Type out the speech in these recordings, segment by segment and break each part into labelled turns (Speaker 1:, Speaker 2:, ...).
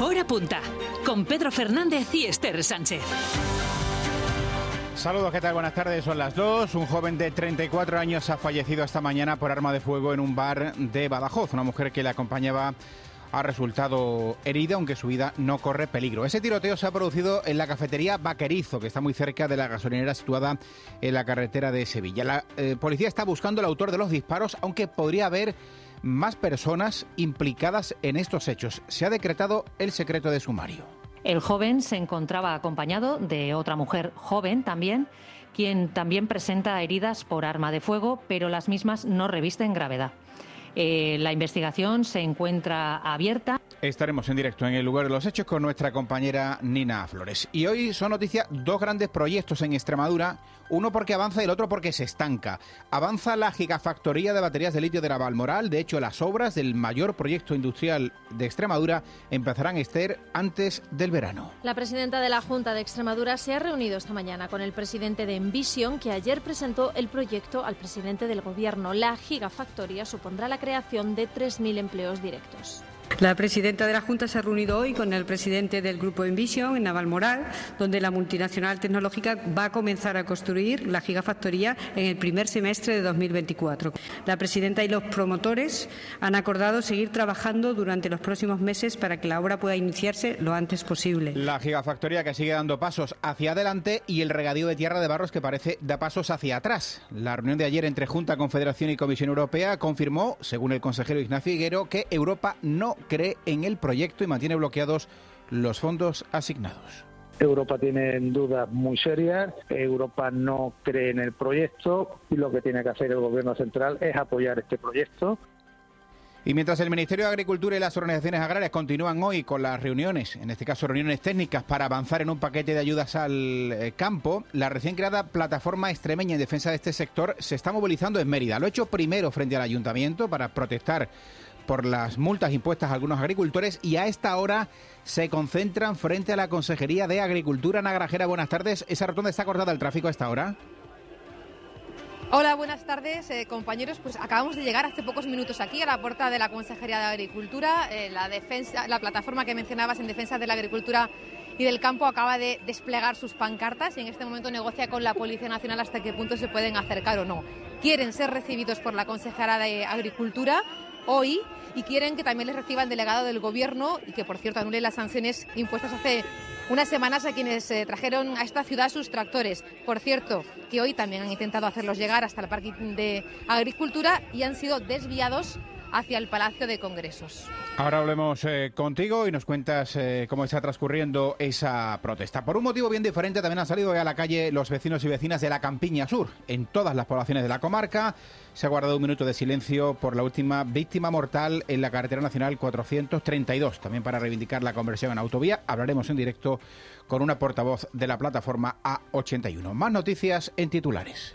Speaker 1: Hora punta, con Pedro Fernández y Esther Sánchez.
Speaker 2: Saludos, ¿qué tal? Buenas tardes, son las dos. Un joven de 34 años ha fallecido esta mañana por arma de fuego en un bar de Badajoz. Una mujer que le acompañaba ha resultado herida, aunque su vida no corre peligro. Ese tiroteo se ha producido en la cafetería Vaquerizo, que está muy cerca de la gasolinera situada en la carretera de Sevilla. La eh, policía está buscando al autor de los disparos, aunque podría haber más personas implicadas en estos hechos. Se ha decretado el secreto de sumario.
Speaker 3: El joven se encontraba acompañado de otra mujer joven también, quien también presenta heridas por arma de fuego, pero las mismas no revisten gravedad. Eh, la investigación se encuentra abierta.
Speaker 2: Estaremos en directo en el lugar de los hechos con nuestra compañera Nina Flores. Y hoy son noticias dos grandes proyectos en Extremadura, uno porque avanza y el otro porque se estanca. Avanza la gigafactoría de baterías de litio de Navalmoral, de hecho las obras del mayor proyecto industrial de Extremadura empezarán a estar antes del verano.
Speaker 4: La presidenta de la Junta de Extremadura se ha reunido esta mañana con el presidente de Envision, que ayer presentó el proyecto al presidente del gobierno. La gigafactoría supondrá la creación de 3.000 empleos directos.
Speaker 5: La presidenta de la Junta se ha reunido hoy con el presidente del Grupo Envision en Navalmoral, donde la multinacional tecnológica va a comenzar a construir la gigafactoría en el primer semestre de 2024. La presidenta y los promotores han acordado seguir trabajando durante los próximos meses para que la obra pueda iniciarse lo antes posible.
Speaker 2: La gigafactoría que sigue dando pasos hacia adelante y el regadío de tierra de barros que parece da pasos hacia atrás. La reunión de ayer entre Junta, Confederación y Comisión Europea confirmó, según el consejero Ignacio Higuero, que Europa no cree en el proyecto y mantiene bloqueados los fondos asignados.
Speaker 6: Europa tiene dudas muy serias, Europa no cree en el proyecto y lo que tiene que hacer el Gobierno central es apoyar este proyecto.
Speaker 2: Y mientras el Ministerio de Agricultura y las organizaciones agrarias continúan hoy con las reuniones, en este caso reuniones técnicas para avanzar en un paquete de ayudas al eh, campo, la recién creada plataforma extremeña en defensa de este sector se está movilizando en Mérida. Lo ha hecho primero frente al ayuntamiento para protestar por las multas impuestas a algunos agricultores y a esta hora se concentran frente a la Consejería de Agricultura. Nagrajera, buenas tardes. ¿Esa rotonda está cortada el tráfico a esta hora?
Speaker 7: Hola, buenas tardes, eh, compañeros. Pues acabamos de llegar hace pocos minutos aquí a la puerta de la Consejería de Agricultura. Eh, la, defensa, la plataforma que mencionabas en defensa de la agricultura y del campo acaba de desplegar sus pancartas y en este momento negocia con la Policía Nacional hasta qué punto se pueden acercar o no. Quieren ser recibidos por la consejera de Agricultura hoy y quieren que también les reciba el delegado del Gobierno y que, por cierto, anule las sanciones impuestas hace unas semanas a quienes eh, trajeron a esta ciudad sus tractores. Por cierto, que hoy también han intentado hacerlos llegar hasta el Parque de Agricultura y han sido desviados hacia el Palacio de Congresos.
Speaker 2: Ahora hablemos eh, contigo y nos cuentas eh, cómo está transcurriendo esa protesta. Por un motivo bien diferente también han salido a la calle los vecinos y vecinas de la Campiña Sur. En todas las poblaciones de la comarca se ha guardado un minuto de silencio por la última víctima mortal en la carretera nacional 432, también para reivindicar la conversión en autovía. Hablaremos en directo con una portavoz de la plataforma A81. Más noticias en titulares.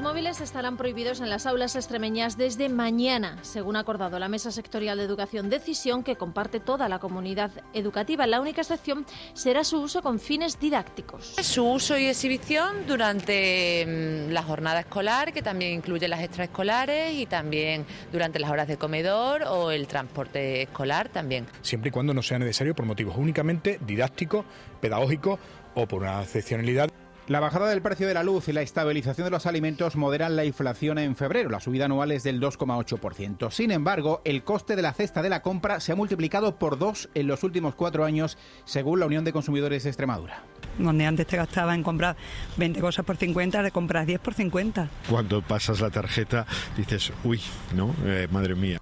Speaker 4: Los móviles estarán prohibidos en las aulas extremeñas desde mañana, según ha acordado la Mesa Sectorial de Educación, decisión que comparte toda la comunidad educativa. La única excepción será su uso con fines didácticos.
Speaker 8: Su uso y exhibición durante mm, la jornada escolar, que también incluye las extraescolares, y también durante las horas de comedor o el transporte escolar también.
Speaker 9: Siempre y cuando no sea necesario por motivos únicamente didácticos, pedagógicos o por una excepcionalidad.
Speaker 2: La bajada del precio de la luz y la estabilización de los alimentos moderan la inflación en febrero. La subida anual es del 2,8%. Sin embargo, el coste de la cesta de la compra se ha multiplicado por dos en los últimos cuatro años, según la Unión de Consumidores de Extremadura.
Speaker 10: Donde antes te gastaba en comprar 20 cosas por 50, de compras 10 por 50.
Speaker 11: Cuando pasas la tarjeta dices, uy, ¿no? Eh, madre mía.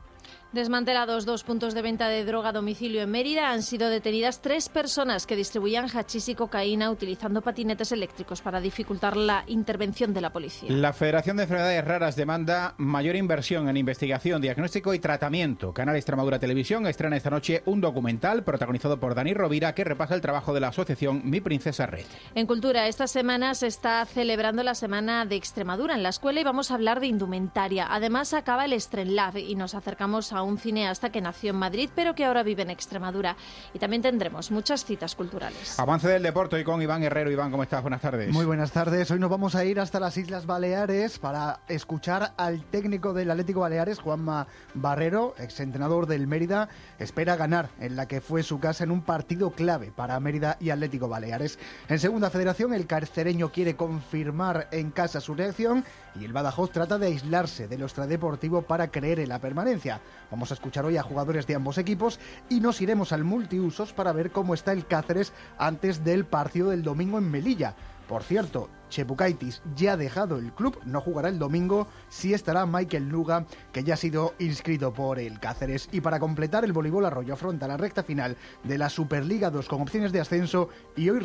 Speaker 4: Desmantelados dos puntos de venta de droga a domicilio en Mérida, han sido detenidas tres personas que distribuían hachís y cocaína utilizando patinetes eléctricos para dificultar la intervención de la policía.
Speaker 2: La Federación de Enfermedades Raras demanda mayor inversión en investigación, diagnóstico y tratamiento. Canal Extremadura Televisión estrena esta noche un documental protagonizado por Dani Rovira que repasa el trabajo de la asociación Mi Princesa Red.
Speaker 4: En Cultura, esta semana se está celebrando la Semana de Extremadura en la escuela y vamos a hablar de indumentaria. Además, acaba el Estrenlab y nos acercamos a Borja, un cineasta que nació en Madrid pero que ahora vive en Extremadura. Y también tendremos muchas citas culturales.
Speaker 2: Avance del deporte y con Iván Herrero. Iván, ¿cómo estás? Buenas tardes.
Speaker 12: Muy buenas tardes. Hoy nos vamos a ir hasta las Islas Baleares para escuchar al técnico del Atlético Baleares, Juanma Barrero, exentrenador del Mérida. Espera ganar en la que fue su casa en un partido clave para Mérida y Atlético Baleares. En segunda federación, el carcereño quiere confirmar en casa su reacción y el Badajoz trata de aislarse del extradeportivo para creer en la permanencia. Vamos a escuchar hoy a jugadores de ambos equipos y nos iremos al multiusos para ver cómo está el Cáceres antes del partido del domingo en Melilla. Por cierto, Chepukaitis ya ha dejado el club, no jugará el domingo, sí estará Michael Nuga, que ya ha sido inscrito por el Cáceres. Y para completar, el voleibol Arroyo afronta la recta final de la Superliga 2 con opciones de ascenso y hoy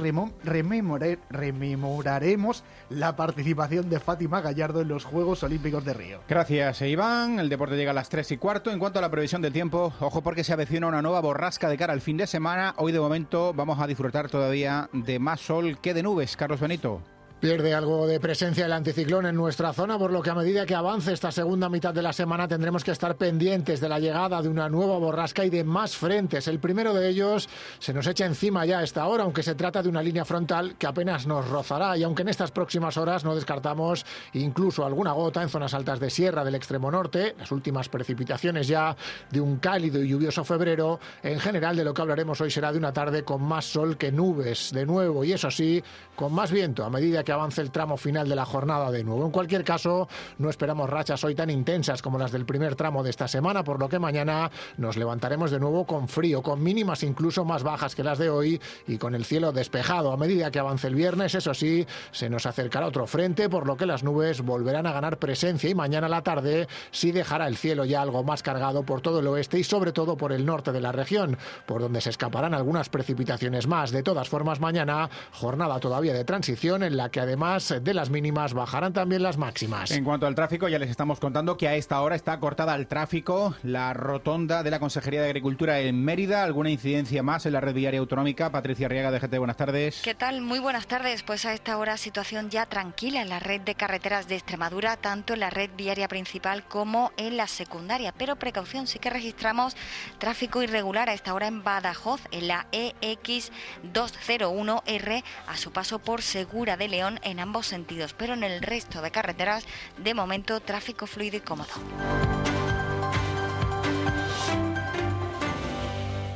Speaker 12: rememoraremos la participación de Fátima Gallardo en los Juegos Olímpicos de Río.
Speaker 2: Gracias, Iván. El deporte llega a las 3 y cuarto. En cuanto a la previsión del tiempo, ojo porque se avecina una nueva borrasca de cara al fin de semana. Hoy de momento vamos a disfrutar todavía de más sol que de nubes. Carlos Benito.
Speaker 13: Pierde algo de presencia el anticiclón en nuestra zona, por lo que a medida que avance esta segunda mitad de la semana tendremos que estar pendientes de la llegada de una nueva borrasca y de más frentes. El primero de ellos se nos echa encima ya a esta hora, aunque se trata de una línea frontal que apenas nos rozará y aunque en estas próximas horas no descartamos incluso alguna gota en zonas altas de sierra del extremo norte, las últimas precipitaciones ya de un cálido y lluvioso febrero, en general de lo que hablaremos hoy será de una tarde con más sol que nubes de nuevo y eso sí, con más viento a medida que avance el tramo final de la jornada de nuevo. En cualquier caso, no esperamos rachas hoy tan intensas como las del primer tramo de esta semana, por lo que mañana nos levantaremos de nuevo con frío, con mínimas incluso más bajas que las de hoy y con el cielo despejado. A medida que avance el viernes, eso sí, se nos acercará otro frente, por lo que las nubes volverán a ganar presencia y mañana a la tarde sí dejará el cielo ya algo más cargado por todo el oeste y sobre todo por el norte de la región, por donde se escaparán algunas precipitaciones más. De todas formas, mañana jornada todavía de transición en la que además de las mínimas bajarán también las máximas.
Speaker 2: En cuanto al tráfico, ya les estamos contando que a esta hora está cortada el tráfico la rotonda de la Consejería de Agricultura en Mérida. ¿Alguna incidencia más en la red viaria autonómica? Patricia Riega de GT, buenas tardes.
Speaker 14: ¿Qué tal? Muy buenas tardes. Pues a esta hora situación ya tranquila en la red de carreteras de Extremadura, tanto en la red viaria principal como en la secundaria. Pero precaución, sí que registramos tráfico irregular a esta hora en Badajoz, en la EX201R, a su paso por Segura de León en ambos sentidos, pero en el resto de carreteras, de momento, tráfico fluido y cómodo.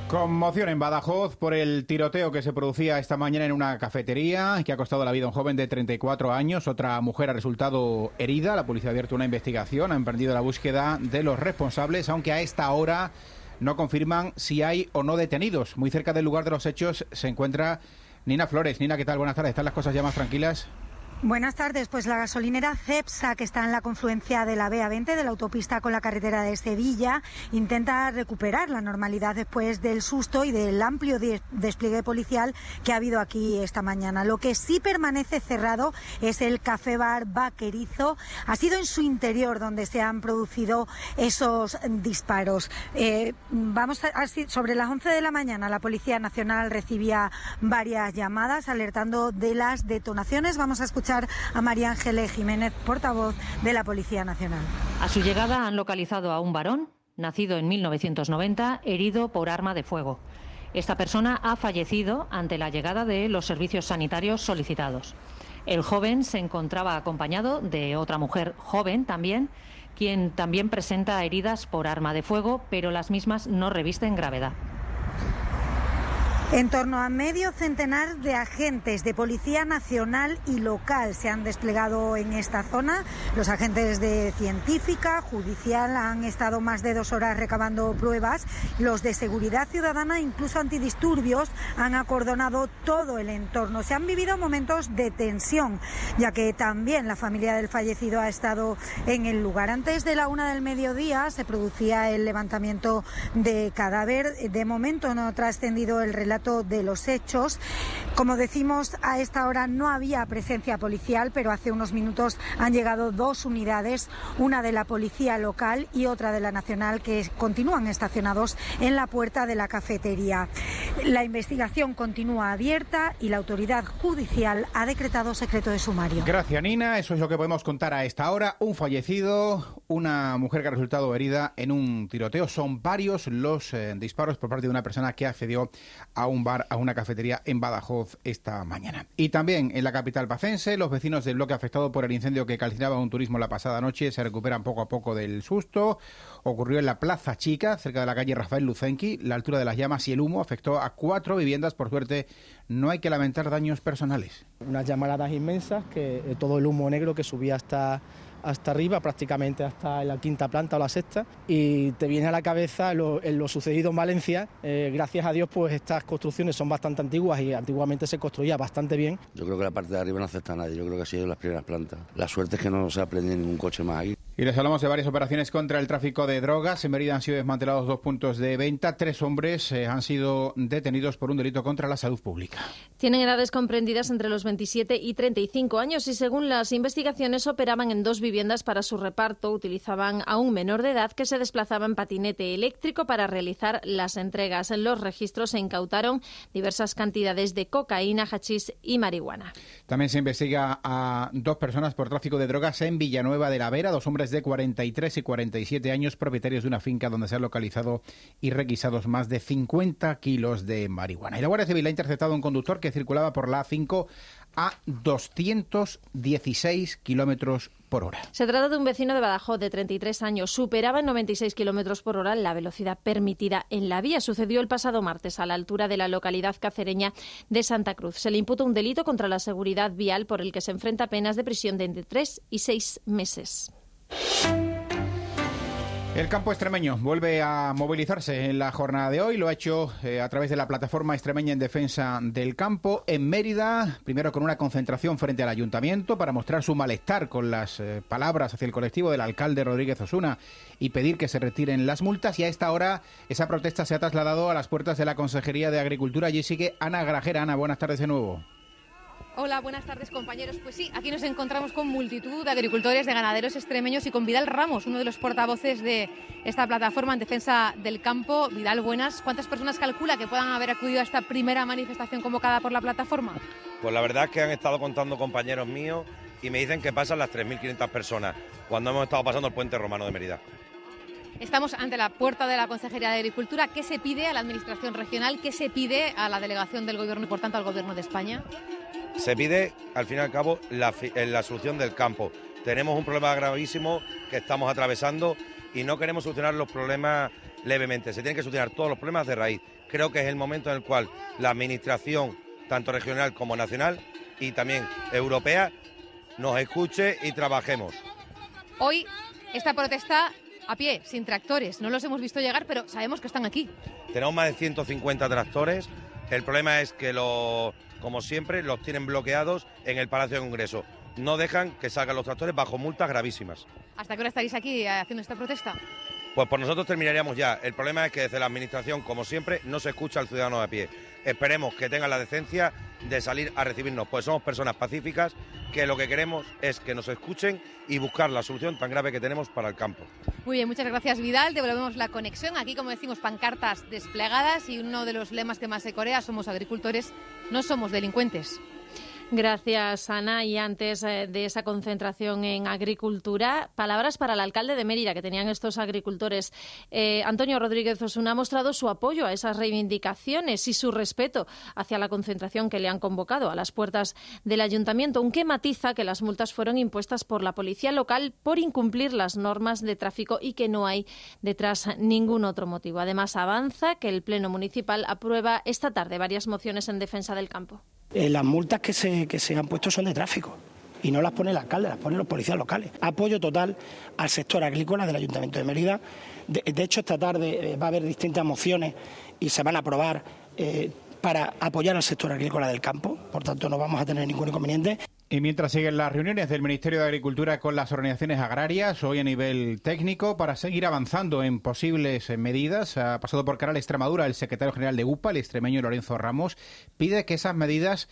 Speaker 2: Conmoción en Badajoz por el tiroteo que se producía esta mañana en una cafetería que ha costado la vida a un joven de 34 años. Otra mujer ha resultado herida. La policía ha abierto una investigación, ha emprendido la búsqueda de los responsables, aunque a esta hora no confirman si hay o no detenidos. Muy cerca del lugar de los hechos se encuentra Nina Flores. Nina, ¿qué tal? Buenas tardes. ¿Están las cosas ya más tranquilas?
Speaker 15: Buenas tardes. Pues la gasolinera Cepsa, que está en la confluencia de la BA20 de la autopista con la carretera de Sevilla, intenta recuperar la normalidad después del susto y del amplio despliegue policial que ha habido aquí esta mañana. Lo que sí permanece cerrado es el café bar Vaquerizo. Ha sido en su interior donde se han producido esos disparos. Eh, vamos a, sobre las 11 de la mañana la Policía Nacional recibía varias llamadas alertando de las detonaciones. Vamos a escuchar a María Ángeles Jiménez, portavoz de la Policía Nacional.
Speaker 3: A su llegada han localizado a un varón, nacido en 1990, herido por arma de fuego. Esta persona ha fallecido ante la llegada de los servicios sanitarios solicitados. El joven se encontraba acompañado de otra mujer joven también, quien también presenta heridas por arma de fuego, pero las mismas no revisten gravedad.
Speaker 15: En torno a medio centenar de agentes de Policía Nacional y local se han desplegado en esta zona. Los agentes de científica, judicial han estado más de dos horas recabando pruebas. Los de seguridad ciudadana, incluso antidisturbios, han acordonado todo el entorno. Se han vivido momentos de tensión, ya que también la familia del fallecido ha estado en el lugar. Antes de la una del mediodía se producía el levantamiento de cadáver. De momento no ha trascendido el relato de los hechos. Como decimos, a esta hora no había presencia policial, pero hace unos minutos han llegado dos unidades, una de la policía local y otra de la nacional, que continúan estacionados en la puerta de la cafetería. La investigación continúa abierta y la autoridad judicial ha decretado secreto de sumario.
Speaker 2: Gracias, Nina. Eso es lo que podemos contar a esta hora. Un fallecido, una mujer que ha resultado herida en un tiroteo. Son varios los eh, disparos por parte de una persona que accedió a un bar, a una cafetería en Badajoz esta mañana. Y también en la capital pacense, los vecinos del bloque afectado por el incendio que calcinaba un turismo la pasada noche se recuperan poco a poco del susto. Ocurrió en la Plaza Chica, cerca de la calle Rafael Lucenqui. La altura de las llamas y el humo afectó a cuatro viviendas. Por suerte, no hay que lamentar daños personales.
Speaker 16: Unas llamaradas inmensas, que eh, todo el humo negro que subía hasta hasta arriba, prácticamente hasta la quinta planta o la sexta, y te viene a la cabeza lo, lo sucedido en Valencia. Eh, gracias a Dios, pues estas construcciones son bastante antiguas y antiguamente se construía bastante bien.
Speaker 17: Yo creo que la parte de arriba no acepta a nadie, yo creo que ha sido las primeras plantas. La suerte es que no se ha prendido ningún coche más ahí.
Speaker 2: Y les hablamos de varias operaciones contra el tráfico de drogas. En Mérida han sido desmantelados dos puntos de venta. Tres hombres eh, han sido detenidos por un delito contra la salud pública.
Speaker 4: Tienen edades comprendidas entre los 27 y 35 años y según las investigaciones operaban en dos viviendas para su reparto. Utilizaban a un menor de edad que se desplazaba en patinete eléctrico para realizar las entregas. En los registros se incautaron diversas cantidades de cocaína, hachís y marihuana.
Speaker 2: También se investiga a dos personas por tráfico de drogas en Villanueva de la Vera, dos hombres de 43 y 47 años, propietarios de una finca donde se han localizado y requisados más de 50 kilos de marihuana. Y la Guardia Civil ha interceptado a un conductor que circulaba por la A5 a 216 kilómetros por hora.
Speaker 4: Se trata de un vecino de Badajoz de 33 años. Superaba en 96 kilómetros por hora la velocidad permitida en la vía. Sucedió el pasado martes a la altura de la localidad cacereña de Santa Cruz. Se le imputa un delito contra la seguridad vial por el que se enfrenta penas de prisión de entre 3 y 6 meses.
Speaker 2: El campo extremeño vuelve a movilizarse en la jornada de hoy. Lo ha hecho eh, a través de la plataforma extremeña en defensa del campo en Mérida, primero con una concentración frente al ayuntamiento para mostrar su malestar con las eh, palabras hacia el colectivo del alcalde Rodríguez Osuna y pedir que se retiren las multas. Y a esta hora esa protesta se ha trasladado a las puertas de la Consejería de Agricultura. Allí sigue Ana Grajera. Ana, buenas tardes de nuevo.
Speaker 7: Hola, buenas tardes compañeros. Pues sí, aquí nos encontramos con multitud de agricultores, de ganaderos extremeños y con Vidal Ramos, uno de los portavoces de esta plataforma en defensa del campo. Vidal, buenas. ¿Cuántas personas calcula que puedan haber acudido a esta primera manifestación convocada por la plataforma?
Speaker 18: Pues la verdad es que han estado contando compañeros míos y me dicen que pasan las 3.500 personas cuando hemos estado pasando el puente romano de Mérida.
Speaker 7: Estamos ante la puerta de la Consejería de Agricultura. ¿Qué se pide a la Administración Regional? ¿Qué se pide a la delegación del Gobierno y, por tanto, al Gobierno de España?
Speaker 18: Se pide, al fin y al cabo, la, la solución del campo. Tenemos un problema gravísimo que estamos atravesando y no queremos solucionar los problemas levemente. Se tienen que solucionar todos los problemas de raíz. Creo que es el momento en el cual la Administración, tanto regional como nacional y también europea, nos escuche y trabajemos.
Speaker 7: Hoy esta protesta a pie, sin tractores. No los hemos visto llegar, pero sabemos que están aquí.
Speaker 18: Tenemos más de 150 tractores. El problema es que, lo, como siempre, los tienen bloqueados en el Palacio de Congreso. No dejan que salgan los tractores bajo multas gravísimas.
Speaker 7: ¿Hasta qué hora estaréis aquí eh, haciendo esta protesta?
Speaker 18: Pues por nosotros terminaríamos ya. El problema es que desde la Administración, como siempre, no se escucha al ciudadano de a pie. Esperemos que tengan la decencia de salir a recibirnos, pues somos personas pacíficas que lo que queremos es que nos escuchen y buscar la solución tan grave que tenemos para el campo.
Speaker 7: Muy bien, muchas gracias Vidal. Devolvemos la conexión. Aquí, como decimos, pancartas desplegadas y uno de los lemas que más se corea, somos agricultores, no somos delincuentes.
Speaker 4: Gracias, Ana. Y antes eh, de esa concentración en agricultura, palabras para el alcalde de Mérida que tenían estos agricultores. Eh, Antonio Rodríguez Osuna ha mostrado su apoyo a esas reivindicaciones y su respeto hacia la concentración que le han convocado a las puertas del ayuntamiento, aunque matiza que las multas fueron impuestas por la policía local por incumplir las normas de tráfico y que no hay detrás ningún otro motivo. Además, avanza que el Pleno Municipal aprueba esta tarde varias mociones en defensa del campo.
Speaker 19: Eh, las multas que se, que se han puesto son de tráfico y no las pone el alcalde, las ponen los policías locales. Apoyo total al sector agrícola del Ayuntamiento de Mérida. De, hecho, esta tarde eh, va a haber distintas mociones y se van a aprobar eh, para apoyar al sector agrícola del campo. Por tanto, no vamos a tener ningún inconveniente.
Speaker 2: Y mientras siguen las reuniones del Ministerio de Agricultura con las organizaciones agrarias, hoy a nivel técnico, para seguir avanzando en posibles medidas, ha pasado por Canal Extremadura el secretario general de UPA, el extremeño Lorenzo Ramos, pide que esas medidas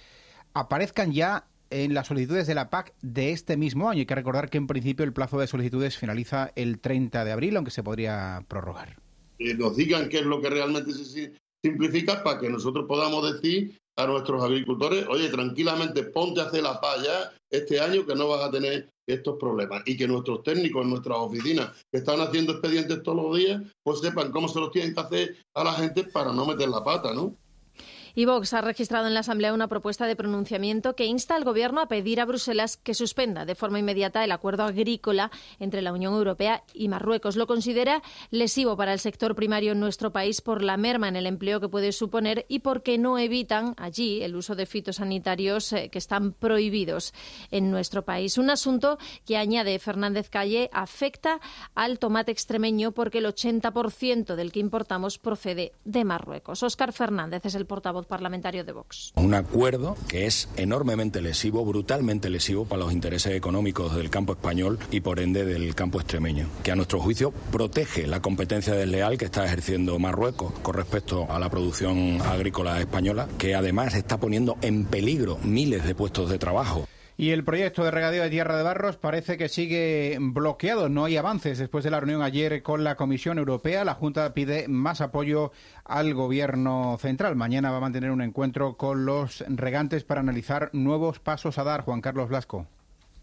Speaker 2: aparezcan ya en las solicitudes de la PAC de este mismo año. Hay que recordar que en principio el plazo de solicitudes finaliza el 30 de abril, aunque se podría prorrogar.
Speaker 20: Que nos digan qué es lo que realmente se simplifica para que nosotros podamos decir a nuestros agricultores, oye, tranquilamente ponte a hacer la paya este año que no vas a tener estos problemas y que nuestros técnicos en nuestras oficinas que están haciendo expedientes todos los días, pues sepan cómo se los tienen que hacer a la gente para no meter la pata, ¿no?
Speaker 4: Y Vox ha registrado en la Asamblea una propuesta de pronunciamiento que insta al Gobierno a pedir a Bruselas que suspenda de forma inmediata el acuerdo agrícola entre la Unión Europea y Marruecos. Lo considera lesivo para el sector primario en nuestro país por la merma en el empleo que puede suponer y porque no evitan allí el uso de fitosanitarios eh, que están prohibidos en nuestro país. Un asunto que, añade Fernández Calle, afecta al tomate extremeño porque el 80% del que importamos procede de Marruecos. Óscar Fernández es el portavoz parlamentario de Vox.
Speaker 21: Un acuerdo que es enormemente lesivo, brutalmente lesivo para los intereses económicos del campo español y por ende del campo extremeño, que a nuestro juicio protege la competencia desleal que está ejerciendo Marruecos con respecto a la producción agrícola española, que además está poniendo en peligro miles de puestos de trabajo.
Speaker 2: Y el proyecto de regadío de Tierra de Barros parece que sigue bloqueado. No hay avances. Después de la reunión ayer con la Comisión Europea, la Junta pide más apoyo al Gobierno central. Mañana va a mantener un encuentro con los regantes para analizar nuevos pasos a dar. Juan Carlos Blasco.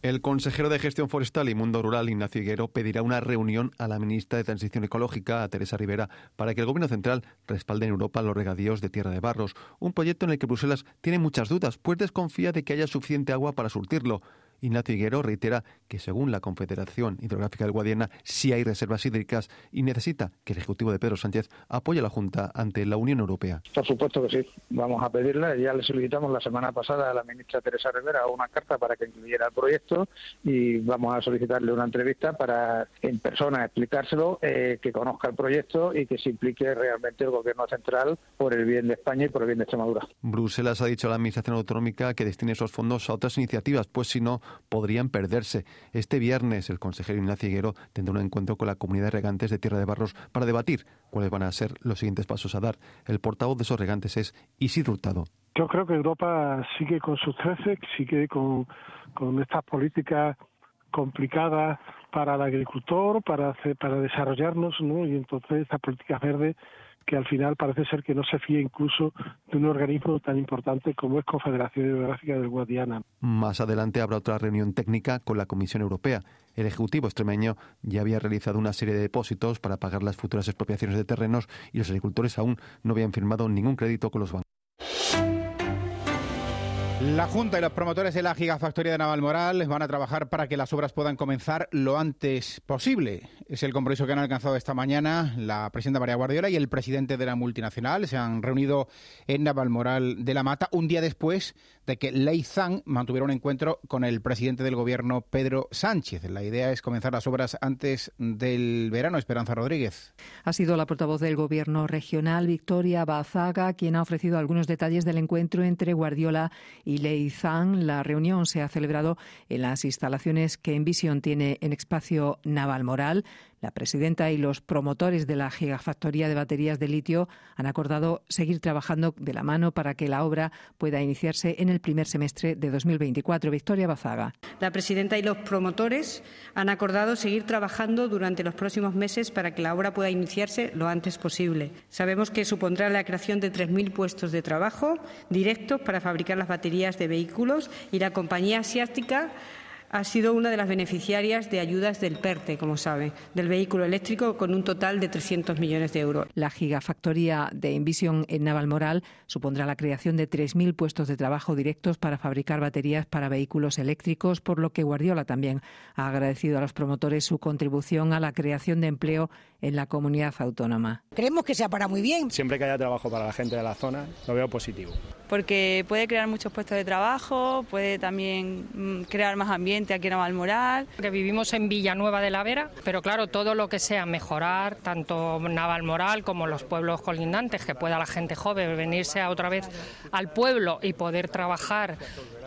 Speaker 22: El consejero de Gestión Forestal y Mundo Rural, Ignacio Higuero, pedirá una reunión a la ministra de Transición Ecológica, a Teresa Rivera, para que el Gobierno central respalde en Europa los regadíos de Tierra de Barros, un proyecto en el que Bruselas tiene muchas dudas, pues desconfía de que haya suficiente agua para surtirlo. Ignacio Higuero reitera que según la Confederación Hidrográfica del Guadiana sí hay reservas hídricas y necesita que el Ejecutivo de Pedro Sánchez apoye a la Junta ante la Unión Europea.
Speaker 6: Por supuesto que sí, vamos a pedirle, ya le solicitamos la semana pasada a la ministra Teresa Rivera una carta para que incluyera el proyecto y vamos a solicitarle una entrevista para en persona explicárselo, eh, que conozca el proyecto y que se implique realmente el Gobierno central por el bien de España y por el bien de Extremadura.
Speaker 22: Bruselas ha dicho a la Administración Autonómica que destine esos fondos a otras iniciativas, pues si no podrían perderse. Este viernes el consejero Ignacio Higuero tendrá un encuentro con la comunidad de regantes de Tierra de Barros para debatir cuáles van a ser los siguientes pasos a dar. El portavoz de esos regantes es Isidro Hurtado.
Speaker 23: Yo creo que Europa sigue con sus trece, sigue con, con estas políticas complicadas para el agricultor, para hacer, para desarrollarnos, ¿no? Y entonces estas políticas verdes que al final parece ser que no se fía incluso de un organismo tan importante como es Confederación Hidrográfica del Guadiana.
Speaker 22: Más adelante habrá otra reunión técnica con la Comisión Europea. El Ejecutivo extremeño ya había realizado una serie de depósitos para pagar las futuras expropiaciones de terrenos y los agricultores aún no habían firmado ningún crédito con los bancos.
Speaker 2: La Junta y los promotores de la gigafactoría de Navalmoral van a trabajar para que las obras puedan comenzar lo antes posible. Es el compromiso que han alcanzado esta mañana la presidenta María Guardiola y el presidente de la multinacional. Se han reunido en Navalmoral de la Mata un día después de que Lei Zhang mantuviera un encuentro con el presidente del gobierno Pedro Sánchez. La idea es comenzar las obras antes del verano. Esperanza Rodríguez.
Speaker 24: Ha sido la portavoz del gobierno regional, Victoria Bazaga, quien ha ofrecido algunos detalles del encuentro entre Guardiola y Leizán. La reunión se ha celebrado en las instalaciones que Envision tiene en Espacio Naval Moral. La presidenta y los promotores de la gigafactoría de baterías de litio han acordado seguir trabajando de la mano para que la obra pueda iniciarse en el primer semestre de 2024. Victoria Bazaga.
Speaker 5: La presidenta y los promotores han acordado seguir trabajando durante los próximos meses para que la obra pueda iniciarse lo antes posible. Sabemos que supondrá la creación de 3.000 puestos de trabajo directos para fabricar las baterías de vehículos y la compañía asiática ha sido una de las beneficiarias de ayudas del PERTE, como sabe, del vehículo eléctrico, con un total de 300 millones de euros.
Speaker 24: La gigafactoría de Envision en Navalmoral supondrá la creación de 3.000 puestos de trabajo directos para fabricar baterías para vehículos eléctricos, por lo que Guardiola también ha agradecido a los promotores su contribución a la creación de empleo en la comunidad autónoma.
Speaker 25: Creemos que sea para muy bien.
Speaker 26: Siempre que haya trabajo para la gente de la zona, lo veo positivo.
Speaker 27: Porque puede crear muchos puestos de trabajo, puede también mm, crear más ambiente aquí en Navalmoral.
Speaker 28: Que vivimos en Villanueva de la Vera, pero claro, todo lo que sea mejorar tanto Navalmoral como los pueblos colindantes, que pueda la gente joven venirse otra vez al pueblo y poder trabajar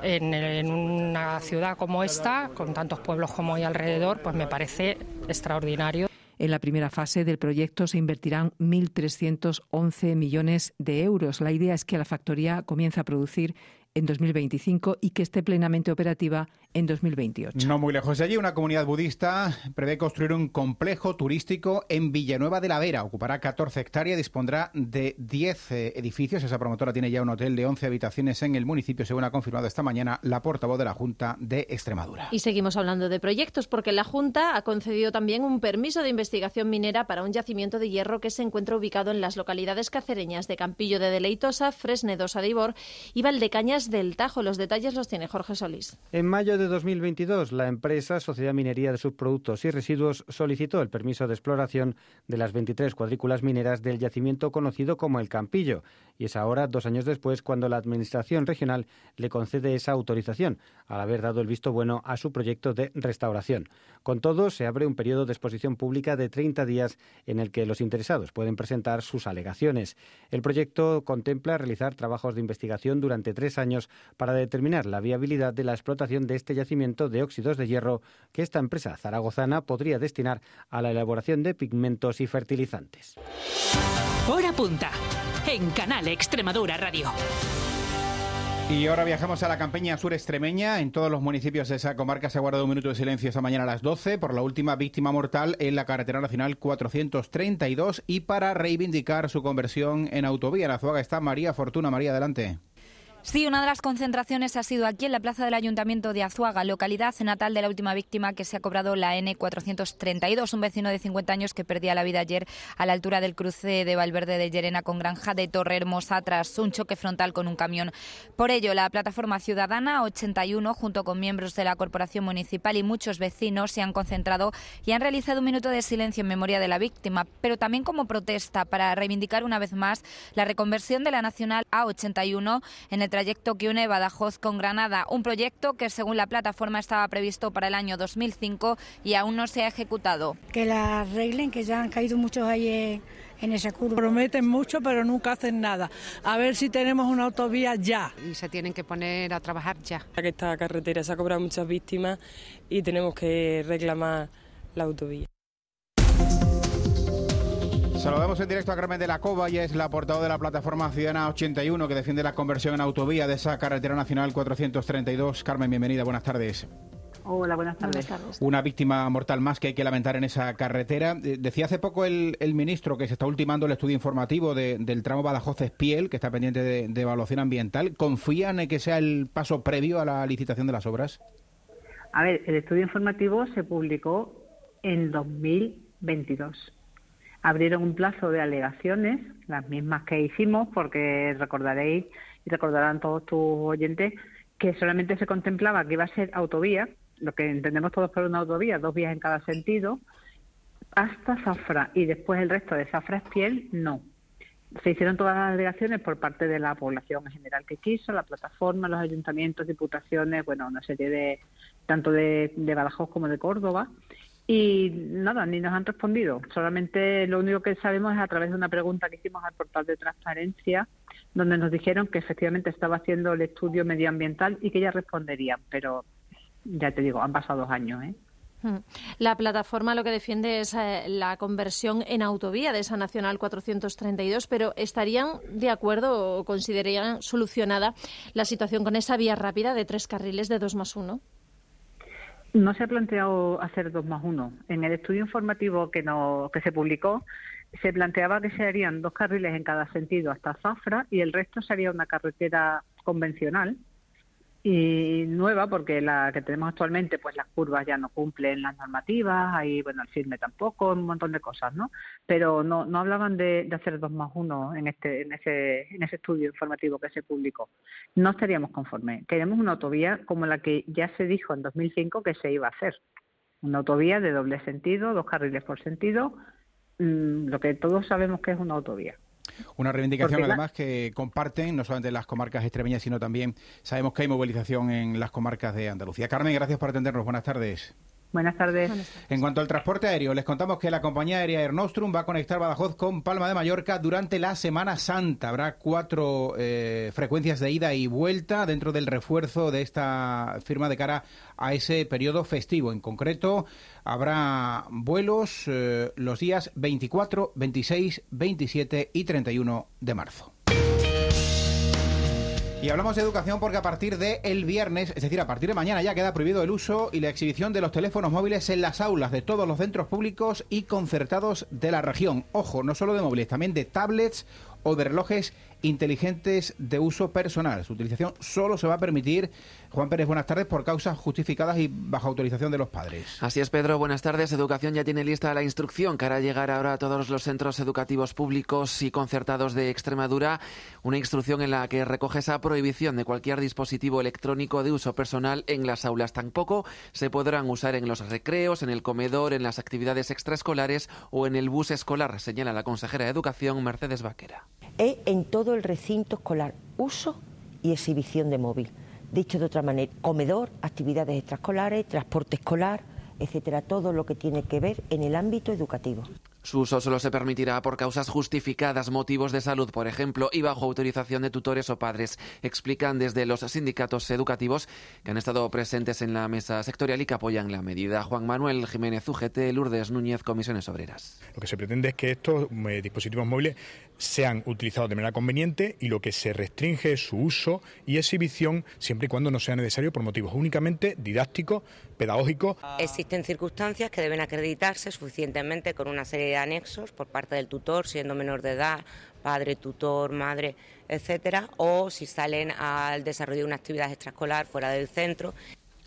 Speaker 28: en, en una ciudad como esta, con tantos pueblos como hay alrededor, pues me parece extraordinario.
Speaker 24: En la primera fase del proyecto se invertirán 1.311 millones de euros. La idea es que la factoría comience a producir en 2025 y que esté plenamente operativa en 2028.
Speaker 2: No muy lejos de allí, una comunidad budista prevé construir un complejo turístico en Villanueva de la Vera. Ocupará 14 hectáreas, dispondrá de 10 eh, edificios. Esa promotora tiene ya un hotel de 11 habitaciones en el municipio, según ha confirmado esta mañana la portavoz de la Junta de Extremadura.
Speaker 4: Y seguimos hablando de proyectos porque la Junta ha concedido también un permiso de investigación minera para un yacimiento de hierro que se encuentra ubicado en las localidades cacereñas de Campillo de Deleitosa, Fresnedosa de Ibor y Valdecañas del Tajo. Los detalles los tiene Jorge Solís.
Speaker 29: En mayo de 2022, la empresa Sociedad Minería de Subproductos y Residuos solicitó el permiso de exploración de las 23 cuadrículas mineras del yacimiento conocido como el Campillo. Y es ahora, dos años después, cuando la Administración regional le concede esa autorización, al haber dado el visto bueno a su proyecto de restauración. Con todo, se abre un periodo de exposición pública de 30 días en el que los interesados pueden presentar sus alegaciones. El proyecto contempla realizar trabajos de investigación durante tres años para determinar la viabilidad de la explotación de este yacimiento de óxidos de hierro que esta empresa zaragozana podría destinar a la elaboración de pigmentos y fertilizantes.
Speaker 30: Hora punta en Canal Extremadura Radio.
Speaker 2: Y ahora viajamos a la campiña sur extremeña. En todos los municipios de esa comarca se ha guardado un minuto de silencio esta mañana a las 12 por la última víctima mortal en la carretera nacional 432 y para reivindicar su conversión en autovía. En Azuaga está María Fortuna. María, adelante.
Speaker 31: Sí, una de las concentraciones ha sido aquí en la plaza del Ayuntamiento de Azuaga, localidad natal de la última víctima que se ha cobrado la N432, un vecino de 50 años que perdía la vida ayer a la altura del cruce de Valverde de Llerena con Granja de Torre Hermosa tras un choque frontal con un camión. Por ello, la plataforma ciudadana 81, junto con miembros de la Corporación Municipal y muchos vecinos, se han concentrado y han realizado un minuto de silencio en memoria de la víctima, pero también como protesta para reivindicar una vez más la reconversión de la Nacional A81 en el trayecto que une Badajoz con Granada, un proyecto que según la plataforma estaba previsto para el año 2005 y aún no se ha ejecutado.
Speaker 32: Que la arreglen, que ya han caído muchos ahí en esa curva.
Speaker 33: Prometen mucho, pero nunca hacen nada. A ver si tenemos una autovía ya.
Speaker 34: Y se tienen que poner a trabajar ya.
Speaker 35: Esta carretera se ha cobrado muchas víctimas y tenemos que reclamar la autovía.
Speaker 2: Saludamos en directo a Carmen de la Cova, y es la portavoz de la plataforma Ciudadana 81 que defiende la conversión en autovía de esa carretera nacional 432. Carmen, bienvenida, buenas tardes.
Speaker 25: Hola, buenas tardes.
Speaker 2: Una víctima mortal más que hay que lamentar en esa carretera. Eh, decía hace poco el, ministro que se está ultimando el estudio informativo del tramo Badajoz-Espiel, que está pendiente de, de, evaluación ambiental. ¿Confían en que sea el paso previo a la licitación de las obras?
Speaker 25: A ver, el estudio informativo se publicó en 2022 abrieron un plazo de alegaciones, las mismas que hicimos, porque recordaréis y recordarán todos tus oyentes que solamente se contemplaba que iba a ser autovía, lo que entendemos todos por una autovía, dos vías en cada sentido, hasta Zafra y después el resto de Zafra Espiel, no. Se hicieron todas las alegaciones por parte de la población en general que quiso, la plataforma, los ayuntamientos, diputaciones, bueno, una serie de, tanto de, de Badajoz como de Córdoba, y nada, ni nos han respondido. Solamente lo único que sabemos es a través de una pregunta que hicimos al portal de transparencia, donde nos dijeron que efectivamente estaba haciendo el estudio medioambiental y que ya responderían. Pero ya te digo, han pasado dos años. ¿eh?
Speaker 4: Hmm. La plataforma lo que defiende es eh, la conversión en autovía de esa Nacional 432, pero ¿estarían de acuerdo o considerarían solucionada la situación con esa vía rápida de tres carriles de dos más uno?
Speaker 25: No se ha planteado hacer dos más uno. En el estudio informativo que, no, que se publicó, se planteaba que se harían dos carriles en cada sentido hasta Zafra y el resto sería una carretera convencional y nueva porque la que tenemos actualmente pues las curvas ya no cumplen las normativas ahí bueno el firme tampoco un montón de cosas no pero no no hablaban de, hacer dos más uno en este en ese en ese estudio informativo que se publicó. No estaríamos conformes queremos una autovía como la que ya se dijo en 2005 que se iba a hacer. Una autovía de doble sentido dos carriles por sentido mm, lo que todos sabemos que es una autovía
Speaker 2: una reivindicación además que comparten no solamente las comarcas extremeñas, sino también sabemos que hay movilización en las comarcas de Andalucía. Carmen, gracias por atendernos. Buenas tardes.
Speaker 25: Buenas tardes.
Speaker 2: En cuanto al transporte aéreo, les contamos que la compañía aérea Air Nostrum va a conectar Badajoz con Palma de Mallorca durante la Semana Santa. Habrá cuatro eh, frecuencias de ida y vuelta dentro del refuerzo de esta firma de cara a ese periodo festivo. En concreto, habrá vuelos eh, los días 24, 26, 27 y 31 de marzo. Y hablamos de educación porque a partir de el viernes, es decir, a partir de mañana ya queda prohibido el uso y la exhibición de los teléfonos móviles en las aulas de todos los centros públicos y concertados de la región. Ojo, no solo de móviles, también de tablets o de relojes inteligentes de uso personal. Su utilización solo se va a permitir, Juan Pérez, buenas tardes, por causas justificadas y bajo autorización de los padres.
Speaker 36: Así es, Pedro, buenas tardes. Educación ya tiene lista la instrucción que hará llegar ahora a todos los centros educativos públicos y concertados de Extremadura, una instrucción en la que recoge esa prohibición de cualquier dispositivo electrónico de uso personal en las aulas. Tampoco se podrán usar en los recreos, en el comedor, en las actividades extraescolares o en el bus escolar, señala la consejera de Educación, Mercedes Vaquera.
Speaker 37: Es en todo el recinto escolar, uso y exhibición de móvil. Dicho de otra manera, comedor, actividades extraescolares, transporte escolar, etcétera, todo lo que tiene que ver en el ámbito educativo.
Speaker 36: Su uso solo se permitirá por causas justificadas, motivos de salud, por ejemplo, y bajo autorización de tutores o padres. Explican desde los sindicatos educativos que han estado presentes en la mesa sectorial y que apoyan la medida. Juan Manuel Jiménez UGT, Lourdes Núñez, Comisiones Obreras.
Speaker 38: Lo que se pretende es que estos eh, dispositivos móviles sean utilizados de manera conveniente y lo que se restringe es su uso y exhibición siempre y cuando no sea necesario por motivos únicamente didácticos, pedagógicos.
Speaker 39: Existen circunstancias que deben acreditarse suficientemente con una serie de anexos por parte del tutor, siendo menor de edad, padre, tutor, madre, etcétera, o si salen al desarrollo de una actividad extraescolar fuera del centro.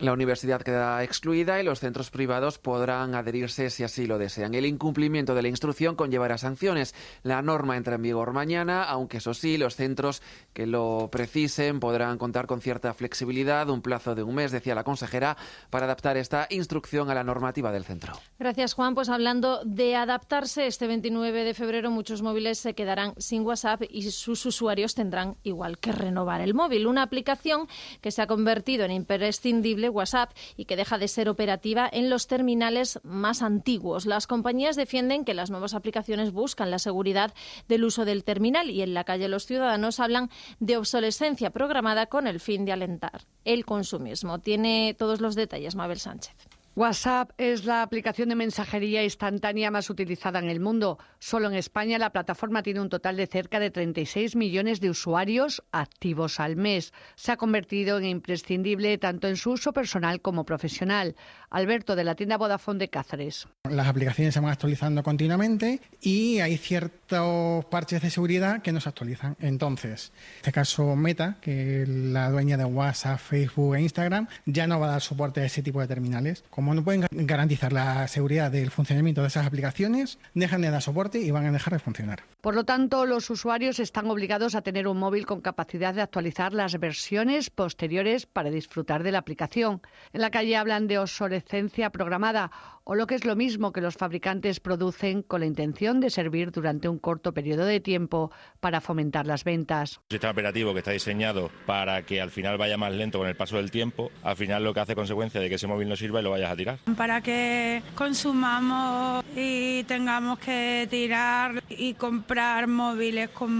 Speaker 36: La universidad queda excluida y los centros privados podrán adherirse si así lo desean. El incumplimiento de la instrucción conllevará sanciones. La norma entra en vigor mañana, aunque eso sí, los centros que lo precisen podrán contar con cierta flexibilidad, un plazo de un mes, decía la consejera, para adaptar esta instrucción a la normativa del centro.
Speaker 4: Gracias, Juan. Pues hablando de adaptarse, este 29 de febrero muchos móviles se quedarán sin WhatsApp y sus usuarios tendrán igual que renovar el móvil. Una aplicación que se ha convertido en imprescindible WhatsApp y que deja de ser operativa en los terminales más antiguos. Las compañías defienden que las nuevas aplicaciones buscan la seguridad del uso del terminal y en la calle los ciudadanos hablan de obsolescencia programada con el fin de alentar el consumismo. Tiene todos los detalles Mabel Sánchez.
Speaker 40: WhatsApp es la aplicación de mensajería instantánea más utilizada en el mundo. Solo en España la plataforma tiene un total de cerca de 36 millones de usuarios activos al mes. Se ha convertido en imprescindible tanto en su uso personal como profesional. Alberto de la tienda Vodafone de Cáceres.
Speaker 41: Las aplicaciones se van actualizando continuamente y hay ciertos parches de seguridad que no se actualizan. Entonces, en este caso Meta, que es la dueña de WhatsApp, Facebook e Instagram, ya no va a dar soporte a ese tipo de terminales. No pueden garantizar la seguridad del funcionamiento de esas aplicaciones, dejan de dar soporte y van a dejar de funcionar.
Speaker 40: Por lo tanto, los usuarios están obligados a tener un móvil con capacidad de actualizar las versiones posteriores para disfrutar de la aplicación. En la calle hablan de obsolescencia programada o lo que es lo mismo que los fabricantes producen con la intención de servir durante un corto periodo de tiempo para fomentar las ventas.
Speaker 42: Un sistema operativo que está diseñado para que al final vaya más lento con el paso del tiempo, al final lo que hace consecuencia de que ese móvil no sirva y lo vayas a tirar.
Speaker 43: Para que consumamos y tengamos que tirar y comprar móviles con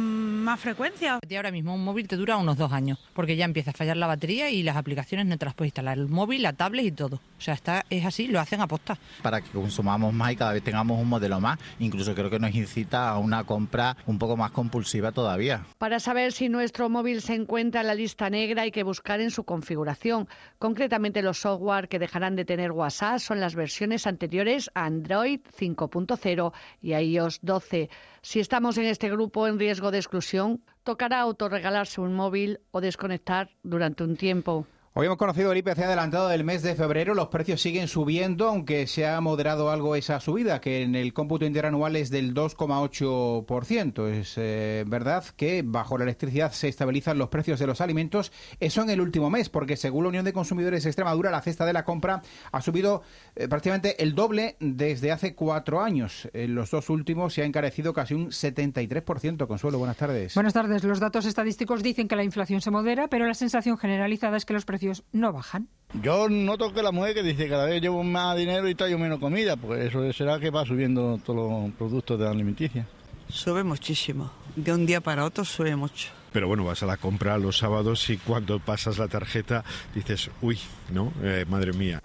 Speaker 43: más frecuencia.
Speaker 44: Y ahora mismo un móvil te dura unos dos años, porque ya empieza a fallar la batería y las aplicaciones no te las puedes instalar, el móvil, la tablet y todo. O sea, está, es así, lo hacen a posta.
Speaker 45: Para que consumamos más y cada vez tengamos un modelo más, incluso creo que nos incita a una compra un poco más compulsiva todavía.
Speaker 40: Para saber si nuestro móvil se encuentra en la lista negra hay que buscar en su configuración. Concretamente los software que dejarán de tener WhatsApp son las versiones anteriores a Android 5.0 y a iOS 12. Si estamos en este grupo en riesgo de exclusión, tocará autorregalarse un móvil o desconectar durante un tiempo.
Speaker 2: Hoy hemos conocido el IPC adelantado del mes de febrero. Los precios siguen subiendo, aunque se ha moderado algo esa subida, que en el cómputo interanual es del 2,8%. Es eh, verdad que bajo la electricidad se estabilizan los precios de los alimentos. Eso en el último mes, porque según la Unión de Consumidores de Extremadura, la cesta de la compra ha subido eh, prácticamente el doble desde hace cuatro años. En los dos últimos se ha encarecido casi un 73%. Consuelo, buenas tardes.
Speaker 46: Buenas tardes. Los datos estadísticos dicen que la inflación se modera, pero la sensación generalizada es que los precios no bajan.
Speaker 47: Yo noto que la mujer que dice que cada vez llevo más dinero y traigo menos comida, pues eso será que va subiendo todos los productos de la alimenticia.
Speaker 48: Sube muchísimo, de un día para otro sube mucho.
Speaker 49: Pero bueno, vas a la compra los sábados y cuando pasas la tarjeta dices, uy, ¿no? Eh, madre mía.